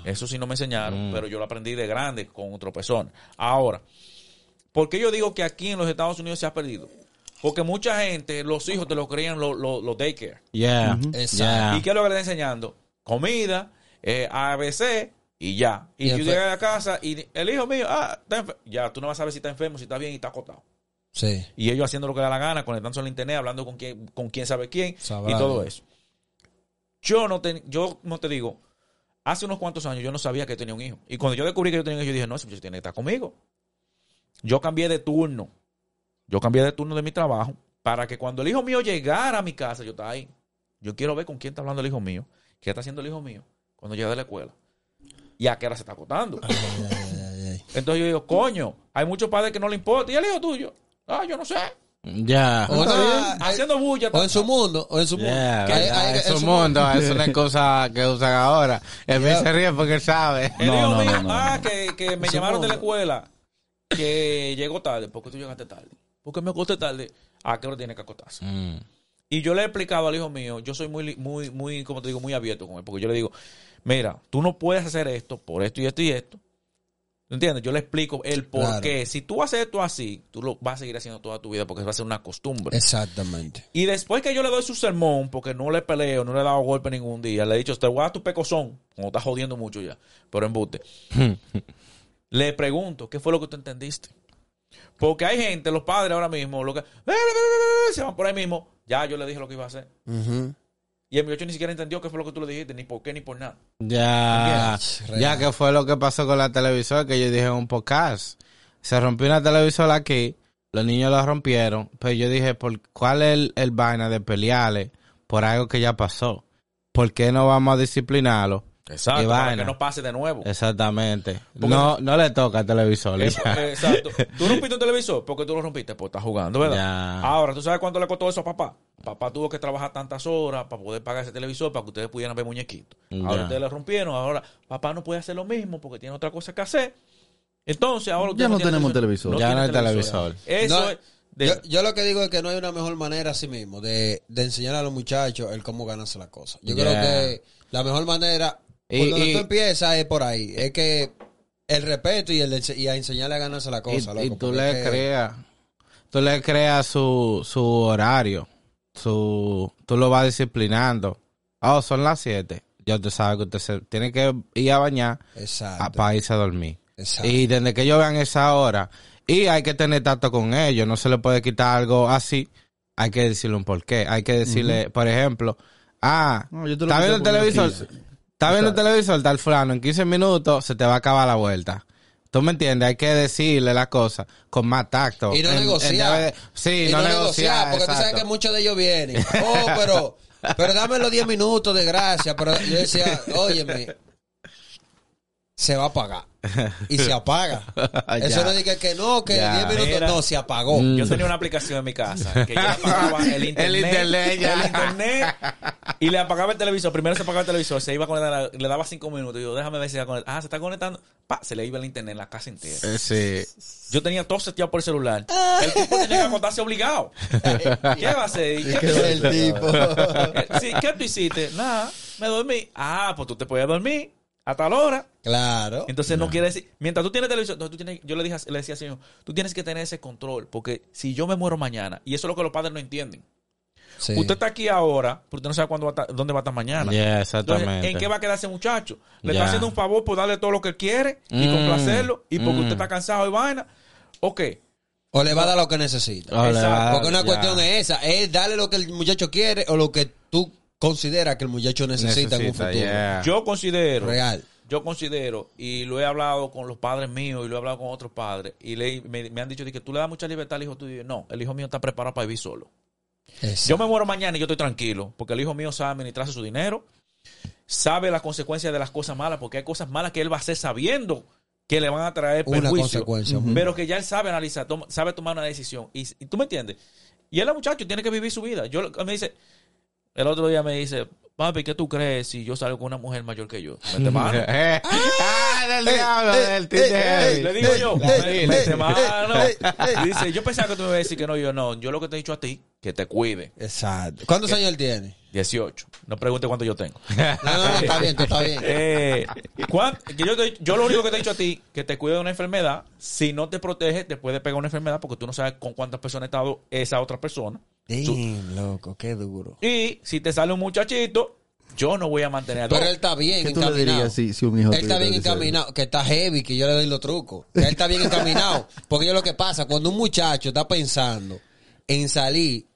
Eso sí no me enseñaron, Mm. pero yo lo aprendí de grande con otra persona. Ahora, ¿por qué yo digo que aquí en los Estados Unidos se ha perdido? Porque mucha gente, los hijos te lo creían los los- los daycare. Yeah. Exacto. Yeah. ¿Y qué es lo que le está enseñando? Comida, eh, ABC y ya. Y, Y yo llegué a la casa y el hijo mío, ah, ya, tú no vas a saber si está enfermo, si está bien y está acostado. Sí. Y ellos haciendo lo que da la gana, conectándose al internet, hablando con quién, con quién sabe quién Sabrá y todo eso. Yo no, te, yo no te digo, hace unos cuantos años yo no sabía que tenía un hijo. Y cuando yo descubrí que yo tenía un hijo, yo dije, no, ese muchacho tiene que estar conmigo. Yo cambié de turno. Yo cambié de turno de mi trabajo para que cuando el hijo mío llegara a mi casa, yo estaba ahí. Yo quiero ver con quién está hablando el hijo mío, qué está haciendo el hijo mío cuando llega de la escuela y a qué hora se está acostando. Entonces yo digo, coño, hay muchos padres que no le importa. ¿Y el hijo tuyo? Ah, yo no sé. Ya. O, no, Haciendo bulla. o en su mundo, o en su mundo. Yeah, Que hay- hay- es en un su mundo, es una cosa que usan ahora. El Yeah. se ríe porque él sabe. El No, hijo no, mío, no, no, ah, no. que, que me llamaron de la no. escuela, que llegó tarde. ¿Por qué tú llegaste tarde? Porque me acosté tarde. ¿A qué hora tiene que acostarse? Mm. Y yo le he explicado al hijo mío, yo soy muy, li- muy, muy, como te digo, muy abierto con él, porque yo le digo, mira, tú no puedes hacer esto por esto y esto y esto. ¿Tú entiendes? Yo le explico el por Claro. qué. Si tú haces esto así, tú lo vas a seguir haciendo toda tu vida porque va a ser una costumbre. Exactamente. Y después que yo le doy su sermón, porque no le peleo, no le he dado golpe ningún día, le he dicho, te voy a dar tu pecozón, como estás jodiendo mucho ya, pero embuste. le pregunto, ¿qué fue lo que tú entendiste? Porque hay gente, los padres ahora mismo, lo que se van por ahí mismo, ya yo le dije lo que iba a hacer. Ujú. Y el muchacho ni siquiera entendió qué fue lo que tú le dijiste, ni por qué, ni por nada. Ya, ya que fue lo que pasó con la televisora que yo dije un podcast. Se rompió una televisora aquí, los niños la rompieron, pero yo dije, ¿por cuál es el, el vaina de pelearle por algo que ya pasó? ¿Por qué no vamos a disciplinarlo? Exacto, Y para que no pase de nuevo. Exactamente. Porque- No, no le toca al televisor. Eh, Exacto. Tú rompiste un televisor porque tú lo rompiste, pues estás jugando, ¿verdad? Ya. Ahora, ¿tú sabes cuánto le costó eso a papá? Papá tuvo que trabajar tantas horas para poder pagar ese televisor para que ustedes pudieran ver muñequitos. Ahora Ya. ustedes le rompieron, ahora papá no puede hacer lo mismo porque tiene otra cosa que hacer. Entonces, ahora Ya no tienen tenemos televisor. Ya no hay televisor. Eso No, es. de- yo, yo lo que digo es que no hay una mejor manera así mismo de, de enseñar a los muchachos el cómo ganarse las cosas. Yo Yeah. creo que la mejor manera, cuando y, tú empiezas es por ahí. Es que el respeto y, el, y a enseñarle a ganarse la cosa. Y, tú le creas. Tú le creas su, su horario. Su, tú lo vas disciplinando. Oh, son las 7. Ya usted sabe que usted se, tiene que ir a bañar a, para irse a dormir. Exacto. Y desde que ellos vean esa hora. Y hay que tener tacto con ellos. No se le puede quitar algo así. Hay que decirle un porqué. Hay que decirle, por ejemplo, ah, no, está viendo el televisor. Estás viendo el televisor, tal fulano, en 15 minutos se te va a acabar la vuelta. ¿Tú me entiendes? Hay que decirle las cosas con más tacto. Y no en, negociar. En. Sí, y no, no negociar. Porque tú sabes que muchos de ellos vienen. Oh, pero, pero dame los 10 minutos de gracia. Pero yo decía, óyeme, se va a apagar. Y se apaga. Eso no diga que no, que Ya. 10 minutos. Mira. No, se apagó. Yo tenía una aplicación en mi casa que yo le apagaba el internet, El internet, ya. el internet y le apagaba el televisor. Primero se apagaba el televisor, se iba a conectar, le daba cinco minutos. Y yo, déjame ver si se va a conectar. Ah, se está conectando. Pa, se le iba el internet en la casa entera. Eh, Sí. Yo tenía todo seteado por el celular. El tipo tenía que acostarse obligado. ¿Qué va a hacer? ¿Y ¿Qué, el tipo. Eh, sí, ¿Qué tú hiciste? Nada, me dormí. Ah, pues tú te puedes dormir a tal hora. Claro. Entonces no quiere decir, mientras tú tienes televisión, no, tú tienes, yo le dije, le decía al señor, tú tienes que tener ese control, porque si yo me muero mañana, y eso es lo que los padres no entienden. Sí. Usted está aquí ahora, pero usted no sabe cuándo va a estar- dónde va a estar mañana. Yeah, Entonces, exactamente. ¿en qué va a quedar ese muchacho? Le Ya. está haciendo un favor por darle todo lo que él quiere y Mm, complacerlo, y porque mm. usted está cansado de vaina. Ok, O le va a dar lo que necesita. Exacto. Porque una cuestión es esa, es darle lo que el muchacho quiere o lo que tú consideras que el muchacho necesita, en un Necesita, futuro. yeah. yo considero, Real. yo considero, y lo he hablado con los padres míos y lo he hablado con otros padres, y le- me, me han dicho de que tú le das mucha libertad al hijo tuyo. No, el hijo mío está preparado para vivir solo. Exacto. Yo me muero mañana y yo estoy tranquilo, porque el hijo mío sabe administrarse su dinero, sabe las consecuencias de las cosas malas, porque hay cosas malas que él va a hacer sabiendo que le van a traer Una perjuicio, consecuencia. pero que ya él sabe analizar, toma- sabe tomar una decisión. Y, y tú me entiendes. Y él, el muchacho, tiene que vivir su vida. Yo me dice, el otro día me dice, papi, ¿qué tú crees si yo salgo con una mujer mayor que yo? Mete mano. Eh, ah, del Ey, diablo, del Le digo yo, mete mano. Dice, yo pensaba que tú me ibas a decir que no, yo no. Yo lo que te he dicho a ti, que te cuide. Exacto. ¿Cuántos años él tiene? 18. No pregunte cuánto yo tengo. No, no, no, está bien, tú está bien. Eh, ¿cuán- que yo, te- yo lo único que te he dicho a ti, que te cuide de una enfermedad. Si no te protege, te puede pegar una enfermedad porque tú no sabes con cuántas personas ha estado esa otra persona. Damn, loco, qué duro. Y si te sale un muchachito, yo no voy a mantener a Pero él está bien ¿Qué tú le encaminado. dirías si, si un hijo Él está bien encaminado, que está heavy, que yo le doy los trucos. Que él está bien encaminado. Porque yo lo que pasa, cuando un muchacho está pensando en salir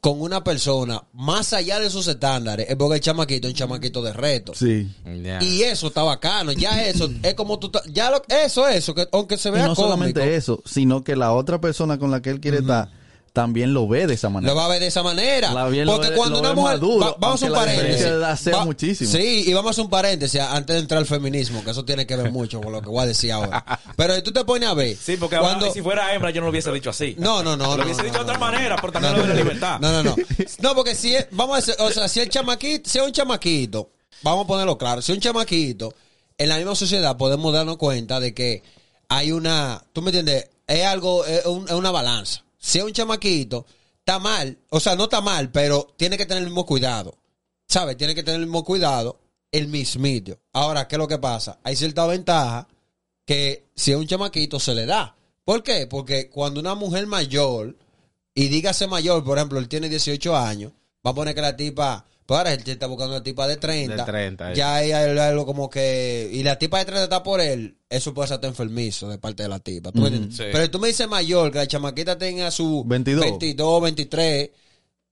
con una persona más allá de sus estándares, es porque el chamaquito es un chamaquito de reto. Sí. Y eso está bacano, ya eso es como tú, ya lo, eso, eso, que aunque se Y vea no cómico, solamente eso, sino que la otra persona con la que él quiere estar también lo ve de esa manera. lo va a ver de esa manera. Lo Porque cuando lo una mujer, maduro, va- vamos a un paréntesis. sea muchísimo. Sí, y vamos a hacer un paréntesis antes de entrar al feminismo, que eso tiene que ver mucho con lo que voy a decir ahora. Pero si tú te pones a ver, Sí, porque cuando, ahora, si fuera hembra yo no lo hubiese dicho así. no, no, no, Lo no, hubiese no, dicho de no, otra no. manera, pero también lo de la libertad. No, no, no. No, porque si es- vamos a decir, o sea, si el chamaquito, si es un chamaquito, vamos a ponerlo claro, si es un chamaquito, en la misma sociedad podemos darnos cuenta de que hay una, tú me entiendes, es algo, es, un- es una balanza. Si es un chamaquito, está mal, o sea, no está mal, pero tiene que tener el mismo cuidado. ¿Sabes? Tiene que tener el mismo cuidado, el mismito. Ahora, ¿qué es lo que pasa? Hay cierta ventaja que si es un chamaquito se le da. ¿Por qué? Porque cuando una mujer mayor, y dígase mayor, por ejemplo, él tiene 18 años, va a poner que la tipa, pues ahora él está buscando una tipa de 30. De 30, ya hay algo como que, y la tipa de 30 está por él, eso puede ser hasta enfermizo de parte de la tipa. Pero tú me dices mayor, que la chamaquita tenga su 22. 22, 23,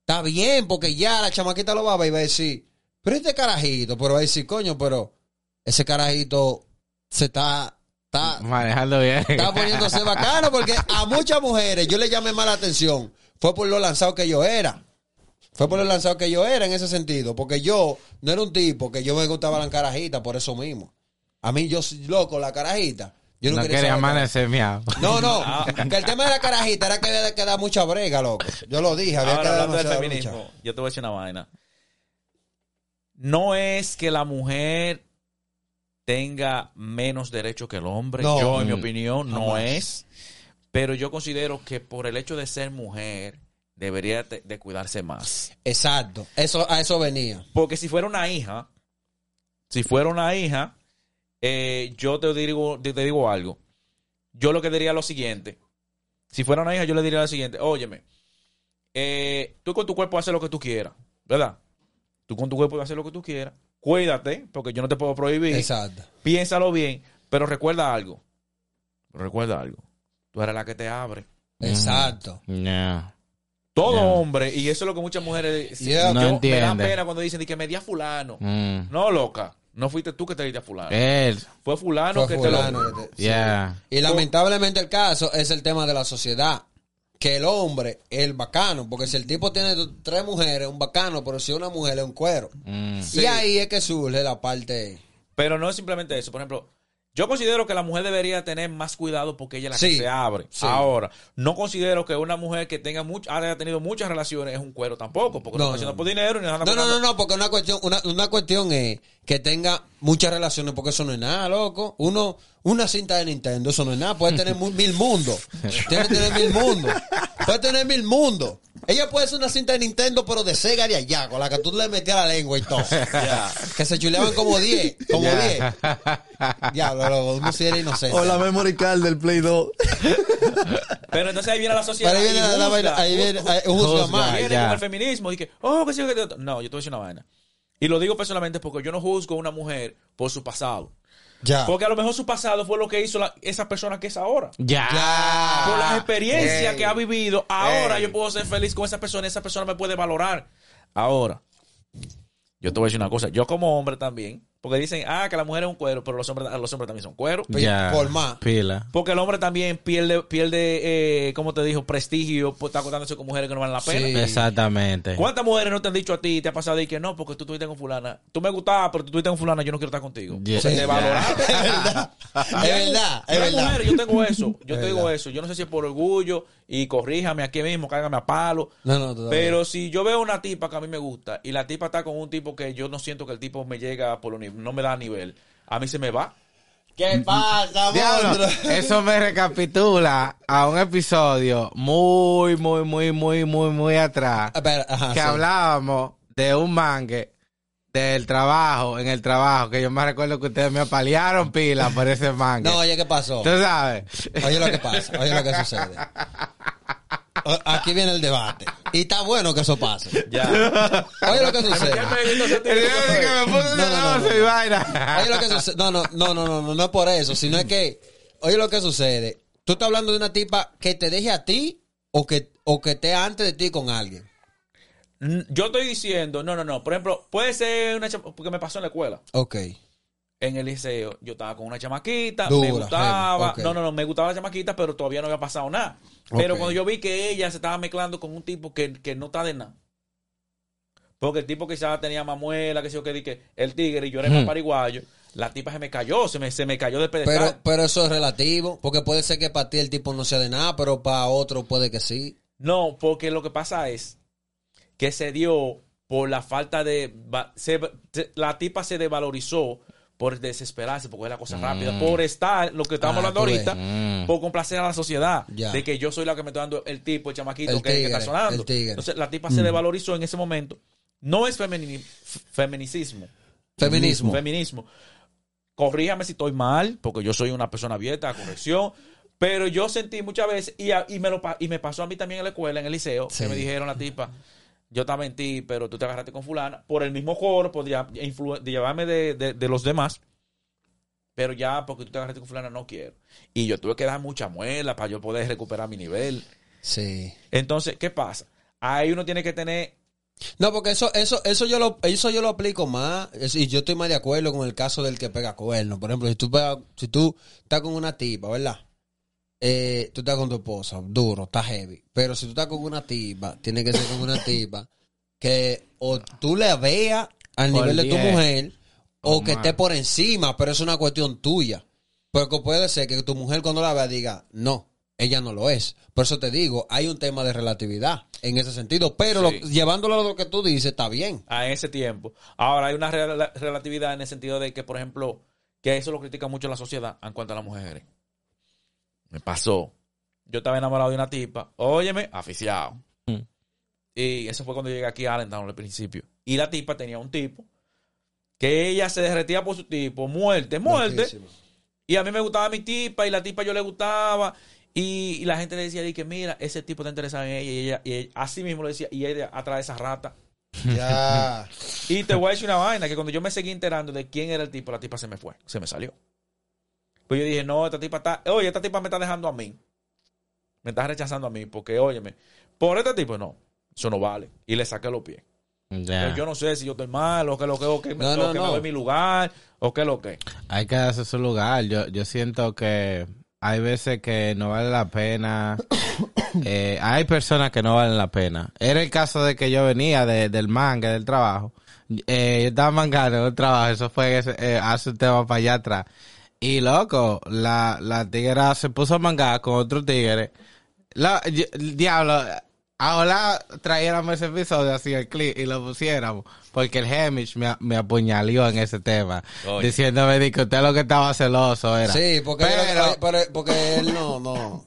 está bien, porque ya la chamaquita lo va a ver y va a decir, pero este carajito, pero va a decir, coño, pero ese carajito se está, está, Manejando bien. está poniéndose bacano porque a muchas mujeres yo le llamé más la atención. Fue por lo lanzado que yo era. Fue por lo lanzado que yo era en ese sentido. Porque yo no era un tipo que yo me gustaba la carajita por eso mismo. A mí yo soy loco, la carajita. Yo no, no quería amanecer miau. No, no. Que el tema de la carajita era que había que dar mucha brega, loco. Yo lo dije, había que Ahora, dar hablando del feminismo, lucha. yo te voy a decir una vaina. No es que la mujer tenga menos derecho que el hombre. No. yo, en mi Mm. opinión, no Jamás. es. Pero yo considero que por el hecho de ser mujer, debería de, de cuidarse más. Exacto. Eso, a eso venía. Porque si fuera una hija, si fuera una hija, eh, yo te digo, te, te digo algo. Yo lo que diría es lo siguiente. Si fuera una hija, yo le diría lo siguiente. Óyeme, eh, tú con tu cuerpo haces lo que tú quieras, ¿verdad? Tú con tu cuerpo haces lo que tú quieras. Cuídate, porque yo no te puedo prohibir. Exacto. Piénsalo bien, pero recuerda algo. Recuerda algo. Tú eres la que te abre. Exacto. No. Todo Ya. hombre, y eso es lo que muchas mujeres Yeah. No me da pena cuando dicen que me di a fulano. Mm. No, loca. No fuiste tú que te diste a fulano. Él. Fue fulano Fue que fulano te lo... que te- Yeah. Y lamentablemente el caso es el tema de la sociedad. Que el hombre es el bacano. Porque si el tipo tiene tres mujeres, un bacano. Pero si una mujer es un cuero. Mm. Sí. Y ahí es que surge la parte. Pero no es simplemente eso. Por ejemplo, yo considero que la mujer debería tener más cuidado porque ella es la Sí. que se abre. Sí. Ahora, no considero que una mujer que tenga much- haya tenido muchas relaciones es un cuero tampoco. Porque no, No, está haciendo por dinero ni nada. No, no, no, no, porque una cuestión, una, una cuestión es que tenga muchas relaciones, porque eso no es nada, loco. Uno, una cinta de Nintendo, eso no es nada. Puede tener mil mundos. Tiene que tener mil mundos. Puede tener mil mundos. Ella puede ser una cinta de Nintendo, pero de Sega de allá, con la que tú le metías la lengua y todo. Que se chuleaban como 10, como 10. Diablo, uno sí era inocente. O la memory card del Play 2. Pero entonces ahí viene la sociedad. Pero ahí viene y la- la vaina- ahí viene- ahí juzga Juzga. más. viene ya. con el feminismo y que, oh, que sí, que. No, yo te voy a decir una vaina. Y lo digo personalmente porque yo no juzgo a una mujer por su pasado. Ya. Porque a lo mejor su pasado fue lo que hizo la- esa persona que es ahora. Ya. Ya. Por las experiencias Ey. que ha vivido, ahora Ey. yo puedo ser feliz con esa persona y esa persona me puede valorar. Ahora, yo te voy a decir una cosa. Yo como hombre también, porque dicen, ah, que la mujer es un cuero, pero los hombres, los hombres también son cueros. Ya. Por más. Pila. Porque el hombre también pierde, pierde eh, ¿cómo te dijo? Prestigio por estar contándose con mujeres que no valen la pena. Sí. Exactamente. ¿Cuántas mujeres no te han dicho a ti, te ha pasado y que no, porque tú estuviste con fulana? Tú me gustabas, pero tú estuviste con fulana, yo no quiero estar contigo. Yeah. Porque Sí. te valoraste. Es verdad. Es verdad. Es verdad. mujeres, yo tengo eso, yo Es tengo verdad. eso. Yo no sé si es por orgullo y corríjame aquí mismo, cágame a palo. No, no, todavía. Pero si yo veo una tipa que a mí me gusta y la tipa está con un tipo que yo no siento que el tipo me llega por lo ni- no me da nivel, a mí se me va. ¿Qué pasa, Diablo, eso me recapitula a un episodio muy, muy, muy, muy, muy, muy atrás. Ajá, que sí. hablábamos de un mangue del trabajo, en el trabajo, que yo me recuerdo que ustedes me apalearon pila por ese mangue. No, oye, ¿qué pasó? ¿Tú sabes? Oye lo que pasa, oye lo que sucede. Aquí viene el debate. Y está bueno que eso pase. Ya. Oye lo que sucede. El día de que me puse No, no, no, celoso no. y vaina. Oye lo que sucede. No, no, no, no, no, no, no es por eso, sino es que, oye lo que sucede. Tú estás hablando de una tipa que te deje a ti o que, o que esté antes de ti con alguien. Yo estoy diciendo, no, no, no. Por ejemplo, puede ser una chama- porque me pasó en la escuela. Ok. En el liceo, yo estaba con una chamaquita, Dura, me gustaba. No, no, no, me gustaba la chamaquita, pero todavía no había pasado nada. Pero cuando yo vi que ella se estaba mezclando con un tipo que, que no está de nada. Porque el tipo quizás tenía mamuela, que sé yo qué, di que el tigre y yo era más pariguayo. La tipa se me cayó, se me, se me cayó del pedestal. Pero, pero eso es relativo, porque puede ser que para ti el tipo no sea de nada, pero para otro puede que sí. No, porque lo que pasa es que se dio por la falta de... se- la tipa se desvalorizó por desesperarse, porque es la cosa rápida, por estar, lo que estamos Ah, hablando ves. ahorita, Mm. por complacer a la sociedad, Ya. de que yo soy la que me estoy dando el tipo, el chamaquito El que, que está tigre, sonando. tigre. Entonces la tipa se desvalorizó en ese momento. No es femini- feminicismo, Feminismo. feminismo. Corríjame si estoy mal, porque yo soy una persona abierta a corrección. Pero yo sentí muchas veces, y, a- y, me, lo, y me pasó a mí también en la escuela, en el liceo, Sí. que me dijeron la tipa, yo en ti, pero tú te agarraste con fulana, por el mismo influ- de llevarme de, de- de los demás, pero ya porque tú te agarraste con fulana no quiero. Y yo tuve que dar mucha muela para yo poder recuperar mi nivel. Sí. Entonces, ¿qué pasa? Ahí uno tiene que tener No, porque eso, eso, eso yo lo, eso yo lo aplico más, y yo estoy más de acuerdo con el caso del que pega cuerno. Por ejemplo, si tú pegas- si tú estás con una tipa, ¿verdad? Eh, tú estás con tu esposa, duro, está heavy. Pero si tú estás con una tipa, tiene que ser con una tipa que o tú la veas al Por nivel de tu mujer, o que esté por encima, pero es una cuestión tuya. Porque puede ser que tu mujer cuando la vea diga, no, ella no lo es. Por eso te digo, hay un tema de relatividad en ese sentido. Pero Sí. lo- llevándolo a lo que tú dices, está bien. a ese tiempo. Ahora hay una rela- relatividad en el sentido de que, por ejemplo, que eso lo critica mucho la sociedad en cuanto a las mujeres. Me pasó. Yo estaba enamorado de una tipa. Óyeme, aficiado. Mm. Y eso fue cuando llegué aquí a Allentown al principio. Y la tipa tenía un tipo que ella se derretía por su tipo. Muerte, muerte. Y a mí me gustaba mi tipa y la tipa yo le gustaba. Y, y la gente le decía di que mira, ese tipo está interesado en ella. Y ella, y ella- así mismo le decía, y ella atrás de esa rata. Ya. Y te voy a decir una vaina, que cuando yo me seguí enterando de quién era el tipo, la tipa se me fue, se me salió. Pues yo dije, no, esta tipa está, oye, esta tipa me está dejando a mí. Me está rechazando a mí, porque, óyeme, por este tipo, no, eso no vale. Y le saqué los pies. Pero yo no sé si yo estoy mal, o que lo que, o que, me, No, o no, que no. me doy mi lugar, o que lo que. Hay que darse su lugar. Yo, yo siento que hay veces que no vale la pena. Eh, hay personas que no valen la pena. Era el caso de que yo venía de- del manga, del trabajo. Eh, yo estaba mangando en el trabajo. Eso fue ese, eh, hace un tema para allá atrás. Y loco, la, la tigera se puso a mangar con otro tigre. La, yo- diablo, ahora trayéramos ese episodio así el clip y lo pusiéramos. Porque el Hemish me, me apuñaló en ese tema. Oye. Diciéndome de que usted lo que estaba celoso era. Sí, porque, Pero- pero- porque él no, no.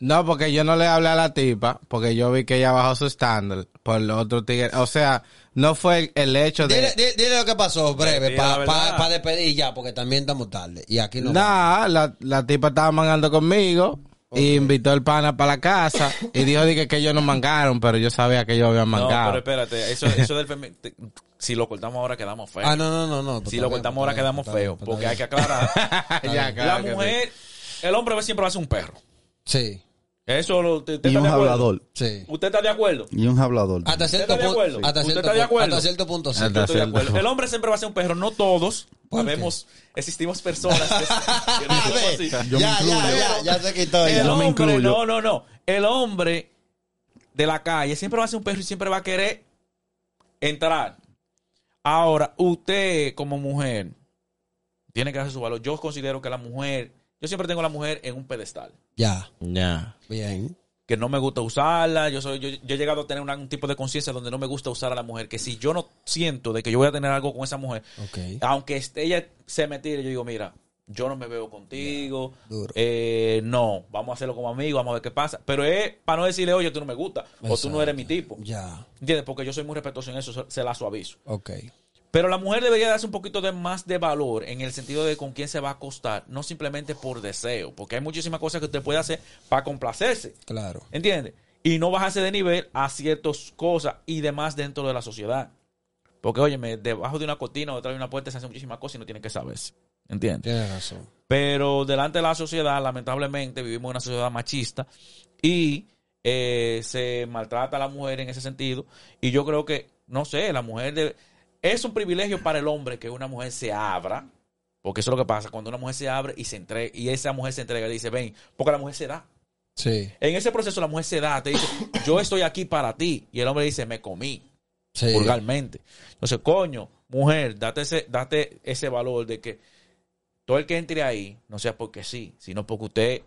No, porque yo no le hablé a la tipa, porque yo vi que ella bajó su estándar por el otro tigre. O sea, no fue el, el hecho de... Dile, dile- dile lo que pasó, breve, para verdad. despedir ya, porque también estamos tarde. Y aquí no. Nah, la, la tipa estaba mangando conmigo y invitó el pana para la casa y dijo dije, que ellos no mangaron, pero yo sabía que ellos habían No, mangado. pero espérate, eso, eso del femi- si lo cortamos ahora quedamos feos. Ah, no, no, no. no si lo bien, cortamos ahora bien, quedamos feos, porque hay que aclarar. Ya, la sí. mujer, el hombre siempre va a ser un perro. Sí, Eso lo, usted, usted Y está un de acuerdo. hablador. sí. ¿Usted está de acuerdo? Y un hablador. Hasta cierto está de punto. acuerdo? Hasta ¿Usted cierto está de punto- acuerdo? Hasta cierto punto, sí. Hasta- Yo estoy de cierto. acuerdo. El hombre siempre va a ser un perro, no todos. Sabemos, existimos personas que, que ver. Yo ya, ya, incluyo. ya, ya se quitó. El me incluyo. no, no, no. El hombre de la calle siempre va a ser un perro y siempre va a querer entrar. Ahora, usted como mujer tiene que hacer su valor. Yo considero que la mujer, yo siempre tengo a la mujer en un pedestal. Ya, Ya. bien. que no me gusta usarla. Yo soy, yo, yo he llegado a tener una- un tipo de conciencia donde no me gusta usar a la mujer. Que si yo no siento de que yo voy a tener algo con esa mujer, Ok. aunque ella se me tire, yo digo, mira, yo no me veo contigo. duro. eh, no, vamos a hacerlo como amigos, vamos a ver qué pasa. Pero es para no decirle, oye, tú no me gusta, o tú no eres mi tipo. Ya, ¿Entiendes? Porque yo soy muy respetuoso en eso, se- se la suavizo. ok. Pero la mujer debería darse un poquito de más de valor en el sentido de con quién se va a acostar, no simplemente por deseo, porque hay muchísimas cosas que usted puede hacer para complacerse. Claro. ¿Entiendes? Y no bajarse de nivel a ciertas cosas y demás dentro de la sociedad. Porque, óyeme, debajo de una cortina o detrás de una puerta se hacen muchísimas cosas y no tienen que saberse. ¿Entiendes? Tienes razón. Pero delante de la sociedad, lamentablemente, vivimos en una sociedad machista y eh, se maltrata a la mujer en ese sentido. Y yo creo que, no sé, la mujer debe- es un privilegio para el hombre que una mujer se abra. Porque eso es lo que pasa cuando una mujer se abre y se entrega, y esa mujer se entrega y dice, ven, porque la mujer se da. Sí, En ese proceso la mujer se da, te dice, yo estoy aquí para ti. Y el hombre dice, me comí sí. vulgarmente. Entonces, coño, mujer, date ese, date ese valor de que todo el que entre ahí, no sea porque sí, sino porque usted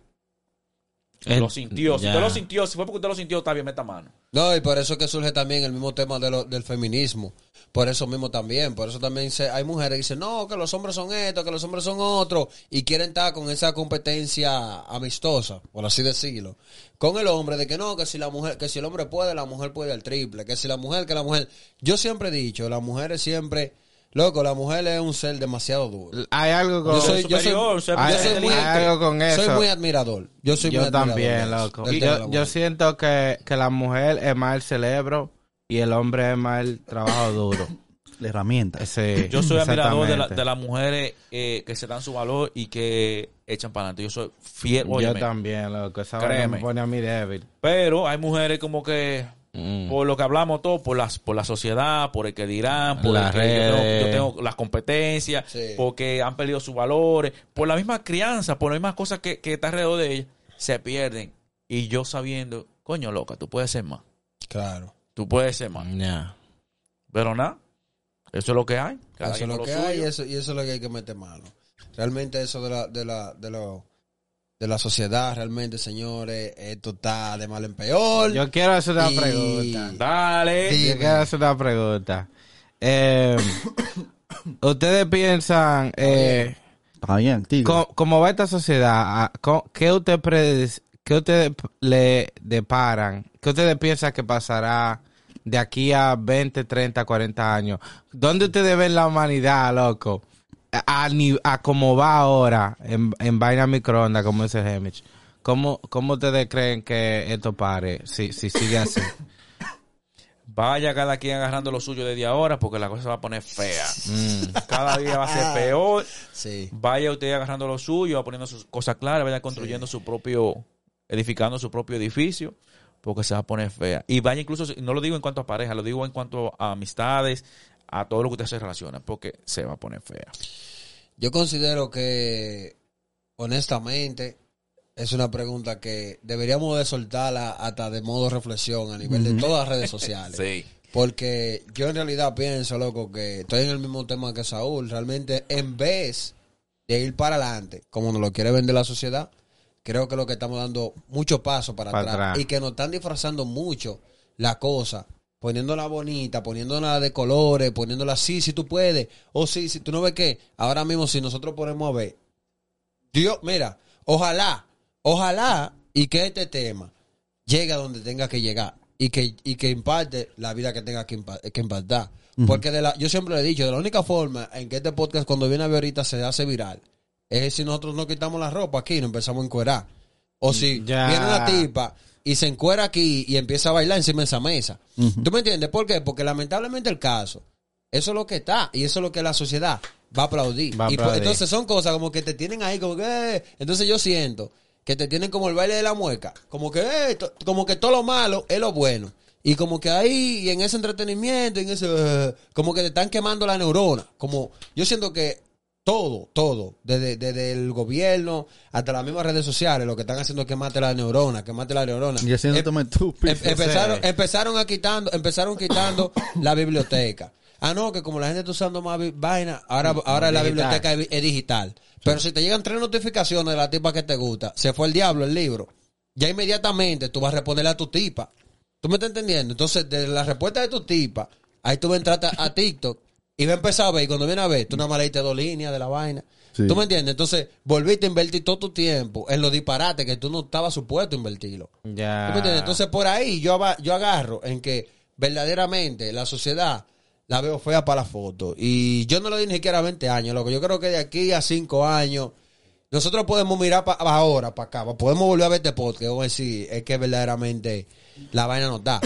El- lo sintió. Si ya. usted lo sintió, si fue porque usted lo sintió, está bien, meta mano. No, y por eso que surge también el mismo tema de lo- del feminismo. Por eso mismo también. Por eso también se- hay mujeres que dicen, no, que los hombres son esto, que los hombres son otro. Y quieren estar con esa competencia amistosa, por así decirlo. Con el hombre, de que no, que si la mujer, que si el hombre puede, la mujer puede al triple. Que si la mujer, que la mujer. Yo siempre he dicho, la mujer es siempre. Loco, la mujer es un ser demasiado duro. Hay algo con Yo soy, yo soy, hay, yo muy, hay algo con eso. soy muy admirador. Yo soy muy yo también, loco. Yo, yo siento que, que la mujer es más el cerebro y el hombre es más el trabajo duro. La herramienta. Ese- Yo soy admirador de, la- de las mujeres eh, que se dan su valor y que echan para adelante. Yo soy fiel, Yo óyeme. también, loco. Esa me pone a mí débil. Pero hay mujeres como que Mm. por lo que hablamos todo, por las por la sociedad, por el que dirán, por Las el que yo tengo, redes. yo tengo las competencias, Sí. porque han perdido sus valores, por la misma crianza, por las mismas cosas que, que está alrededor de ellas, se pierden. Y yo sabiendo, coño loca, tú puedes ser más, Claro. tú puedes ser más. Ya. Pero nada, eso es lo que hay. Cada eso es lo que suyo. hay y eso, y eso es lo que hay que meter mano. Realmente eso de la, de la, de lo, de la sociedad, realmente, señores, esto está de mal en peor. Yo quiero hacer una Y- pregunta. Dale. Sí. Yo quiero hacer una pregunta. Eh, Ustedes piensan, eh, Está bien, co- ¿cómo va esta sociedad? ¿Qué usted predice- qué ustedes le deparan? ¿Qué ustedes piensan que pasará de aquí a 20, 30, 40 años? ¿Dónde ustedes ven la humanidad, loco? A, a, ni- a cómo va ahora en, en vaina microondas, como dice Hemich. ¿Cómo, ¿Cómo ustedes creen que esto pare si, si sigue así? Vaya cada quien agarrando lo suyo desde ahora porque la cosa se va a poner fea. Mm. Cada día va a ser peor. Sí. Vaya usted agarrando lo suyo, va poniendo sus cosas claras, vaya construyendo su propio, edificando su propio edificio, porque se va a poner fea. Y vaya incluso, no lo digo en cuanto a pareja, lo digo en cuanto a amistades, a todo lo que usted se relaciona, porque se va a poner fea. Yo considero que, honestamente, es una pregunta que deberíamos de soltarla hasta de modo reflexión a nivel de todas las redes sociales. Sí. Porque yo en realidad pienso, loco, que estoy en el mismo tema que Saúl. Realmente, en vez de ir para adelante, como nos lo quiere vender la sociedad, creo que lo que estamos dando muchos pasos para, Para atrás, atrás. y que nos están disfrazando mucho la cosa, poniéndola bonita, poniéndola de colores, poniéndola así, si tú puedes, o sí, si tú no ves que ahora mismo si nosotros ponemos a ver, Dios, mira, ojalá, ojalá y que este tema llegue a donde tenga que llegar y que, y que imparte la vida que tenga que, impa- que impactar. Porque de la, yo siempre le he dicho, de la única forma en que este podcast cuando viene a ver ahorita se hace viral es si nosotros no quitamos la ropa aquí y nos empezamos a encuerar. O si Ya. viene una tipa y se encuera aquí y empieza a bailar encima de esa mesa. ¿Tú me entiendes? ¿Por qué? Porque lamentablemente el caso, eso es lo que está y eso es lo que la sociedad va a aplaudir. Va a Y pues, aplaudir. entonces son cosas como que te tienen ahí como que... eh. Entonces yo siento que te tienen como el baile de la mueca. Como que, eh, como que todo lo malo es lo bueno. Y como que ahí, y en ese entretenimiento, en ese... eh, como que te están quemando la neurona. Como yo siento que todo, todo, desde, desde el gobierno hasta las mismas redes sociales, lo que están haciendo es que mate la neurona, que mate la neurona. Y haciéndote Em-. Em- empezaron, empezaron a quitando, empezaron quitando la biblioteca. Ah, no, que como la gente está usando más vaina, ahora, ahora la biblioteca es, es digital. Pero si te llegan tres notificaciones de la tipa que te gusta, se fue el diablo el libro, ya inmediatamente tú vas a responderle a tu tipa. ¿Tú me estás entendiendo? Entonces, de la respuesta de tu tipa, ahí tú vas a entrar a, a TikTok y va a empezar a ver. Y cuando viene a ver, tú nada más leíste dos líneas de la vaina. Sí. ¿Tú me entiendes? Entonces, volviste a invertir todo tu tiempo en los disparates que tú no estabas supuesto a invertirlo. Ya. ¿Tú me entiendes? Entonces por ahí yo, yo agarro en que verdaderamente la sociedad la veo fea para la foto. Y yo no lo di ni siquiera 20 años, loco. Yo creo que de aquí a 5 años nosotros podemos mirar pa- ahora para acá. Podemos volver a ver este podcast. Vamos a decir, es que verdaderamente la vaina nos da.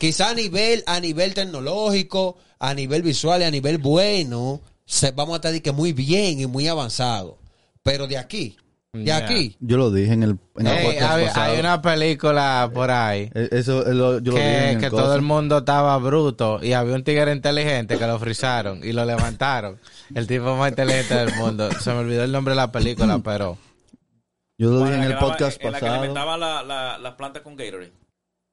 Quizá a nivel, a nivel tecnológico, a nivel visual y a nivel bueno, se, vamos a estar que muy bien y muy avanzado. Pero de aquí De Yeah. aquí. Yo lo dije en el, en el Ey, podcast hay, pasado. hay una película por ahí Eh, Eso eh, lo- yo lo dije que, en el que todo el mundo estaba bruto y había un tigre inteligente que lo frizaron y lo levantaron. El tipo más inteligente del mundo. Se me olvidó el nombre de la película, pero Yo lo Bueno, dije en la el que daba- podcast en la que pasado. alimentaba la, la, las plantas con Gatorade.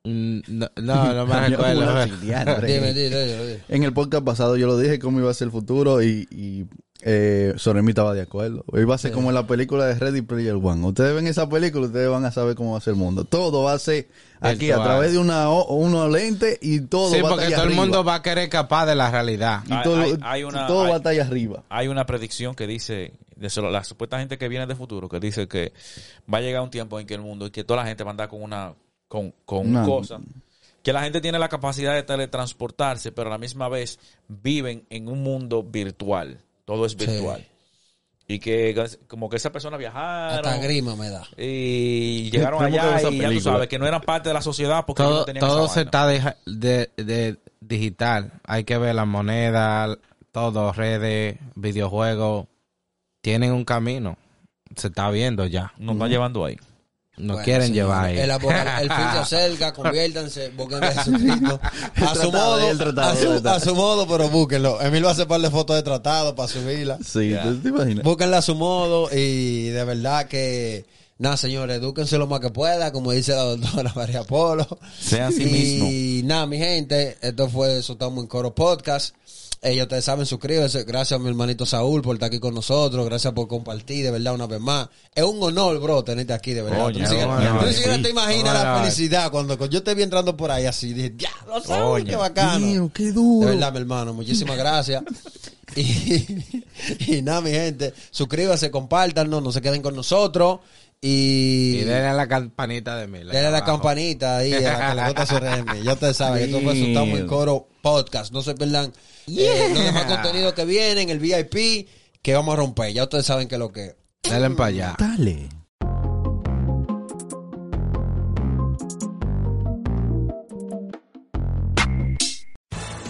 Mm, no, no, no me Yo, recuerdo. una diantre. Dime, dime, dime, dime. En el podcast pasado yo lo dije cómo iba a ser el futuro y, y eh, Soremi estaba de acuerdo. Iba a ser como en la película de Ready Player One. Ustedes ven esa película, ustedes van a saber cómo va a ser el mundo. Todo va a ser aquí a través de una o- unos lentes y todo Sí, va a porque todo el mundo va a querer escapar de la realidad. Y Hay- todo, hay- hay una- todo hay- va a estar allá arriba. Hay una predicción que dice, de solo- la supuesta gente que viene de futuro, que dice que va a llegar un tiempo en que el mundo y que toda la gente va a andar con una con, con Una- cosa. Que la gente tiene la capacidad de teletransportarse, pero a la misma vez viven en un mundo virtual. Todo es virtual. Y que como que esa persona viajaron Hasta grima me da. y llegaron allá y ya tú sabes que no eran parte de la sociedad porque Todo, no tenían todo esa se vaina. está de, de digital. Hay que ver la moneda, todo, redes, videojuegos. Tienen un camino. Se está viendo ya. Nos está llevando ahí. No Bueno, quieren llevar ahí. El, el fin se acerca, conviértanse, busquen a Jesucristo. A su modo, tratado, a su, tratado. a su modo, pero búsquenlo. Emil va a hacer par de fotos de tratado para subirla. Sí, ¿tú ¿te imaginas? Búsquenla a su modo y de verdad que, nada, señores, edúquense lo más que pueda, como dice la doctora María Polo. Sea así y nada, mi gente, esto fue Soltamos en Coro Podcast. Eh, ya ustedes saben, suscríbanse. Gracias a mi hermanito Saúl por estar aquí con nosotros. Gracias por compartir, de verdad, una vez más. Es un honor, bro, tenerte aquí, de verdad. Coño, tú ni siquiera, siquiera sí. te imaginas la felicidad cuando, cuando yo te vi entrando por ahí así. Dije, diablo, Saúl, Coño. qué bacano. Mío, qué De duro. verdad, mi hermano, muchísimas gracias. Y, y nada, mi gente, suscríbanse, compártanos, no se queden con nosotros. Y, Y denle a la campanita de mil. ahí denle a la campanita ahí, a la que le gusta su remi. Ya ustedes saben, esto fue Estamos en Coro Podcast. No se pierdan eh, los demás contenidos que vienen, el VIP, que vamos a romper. Ya ustedes saben que lo que. Denle para allá. Dale.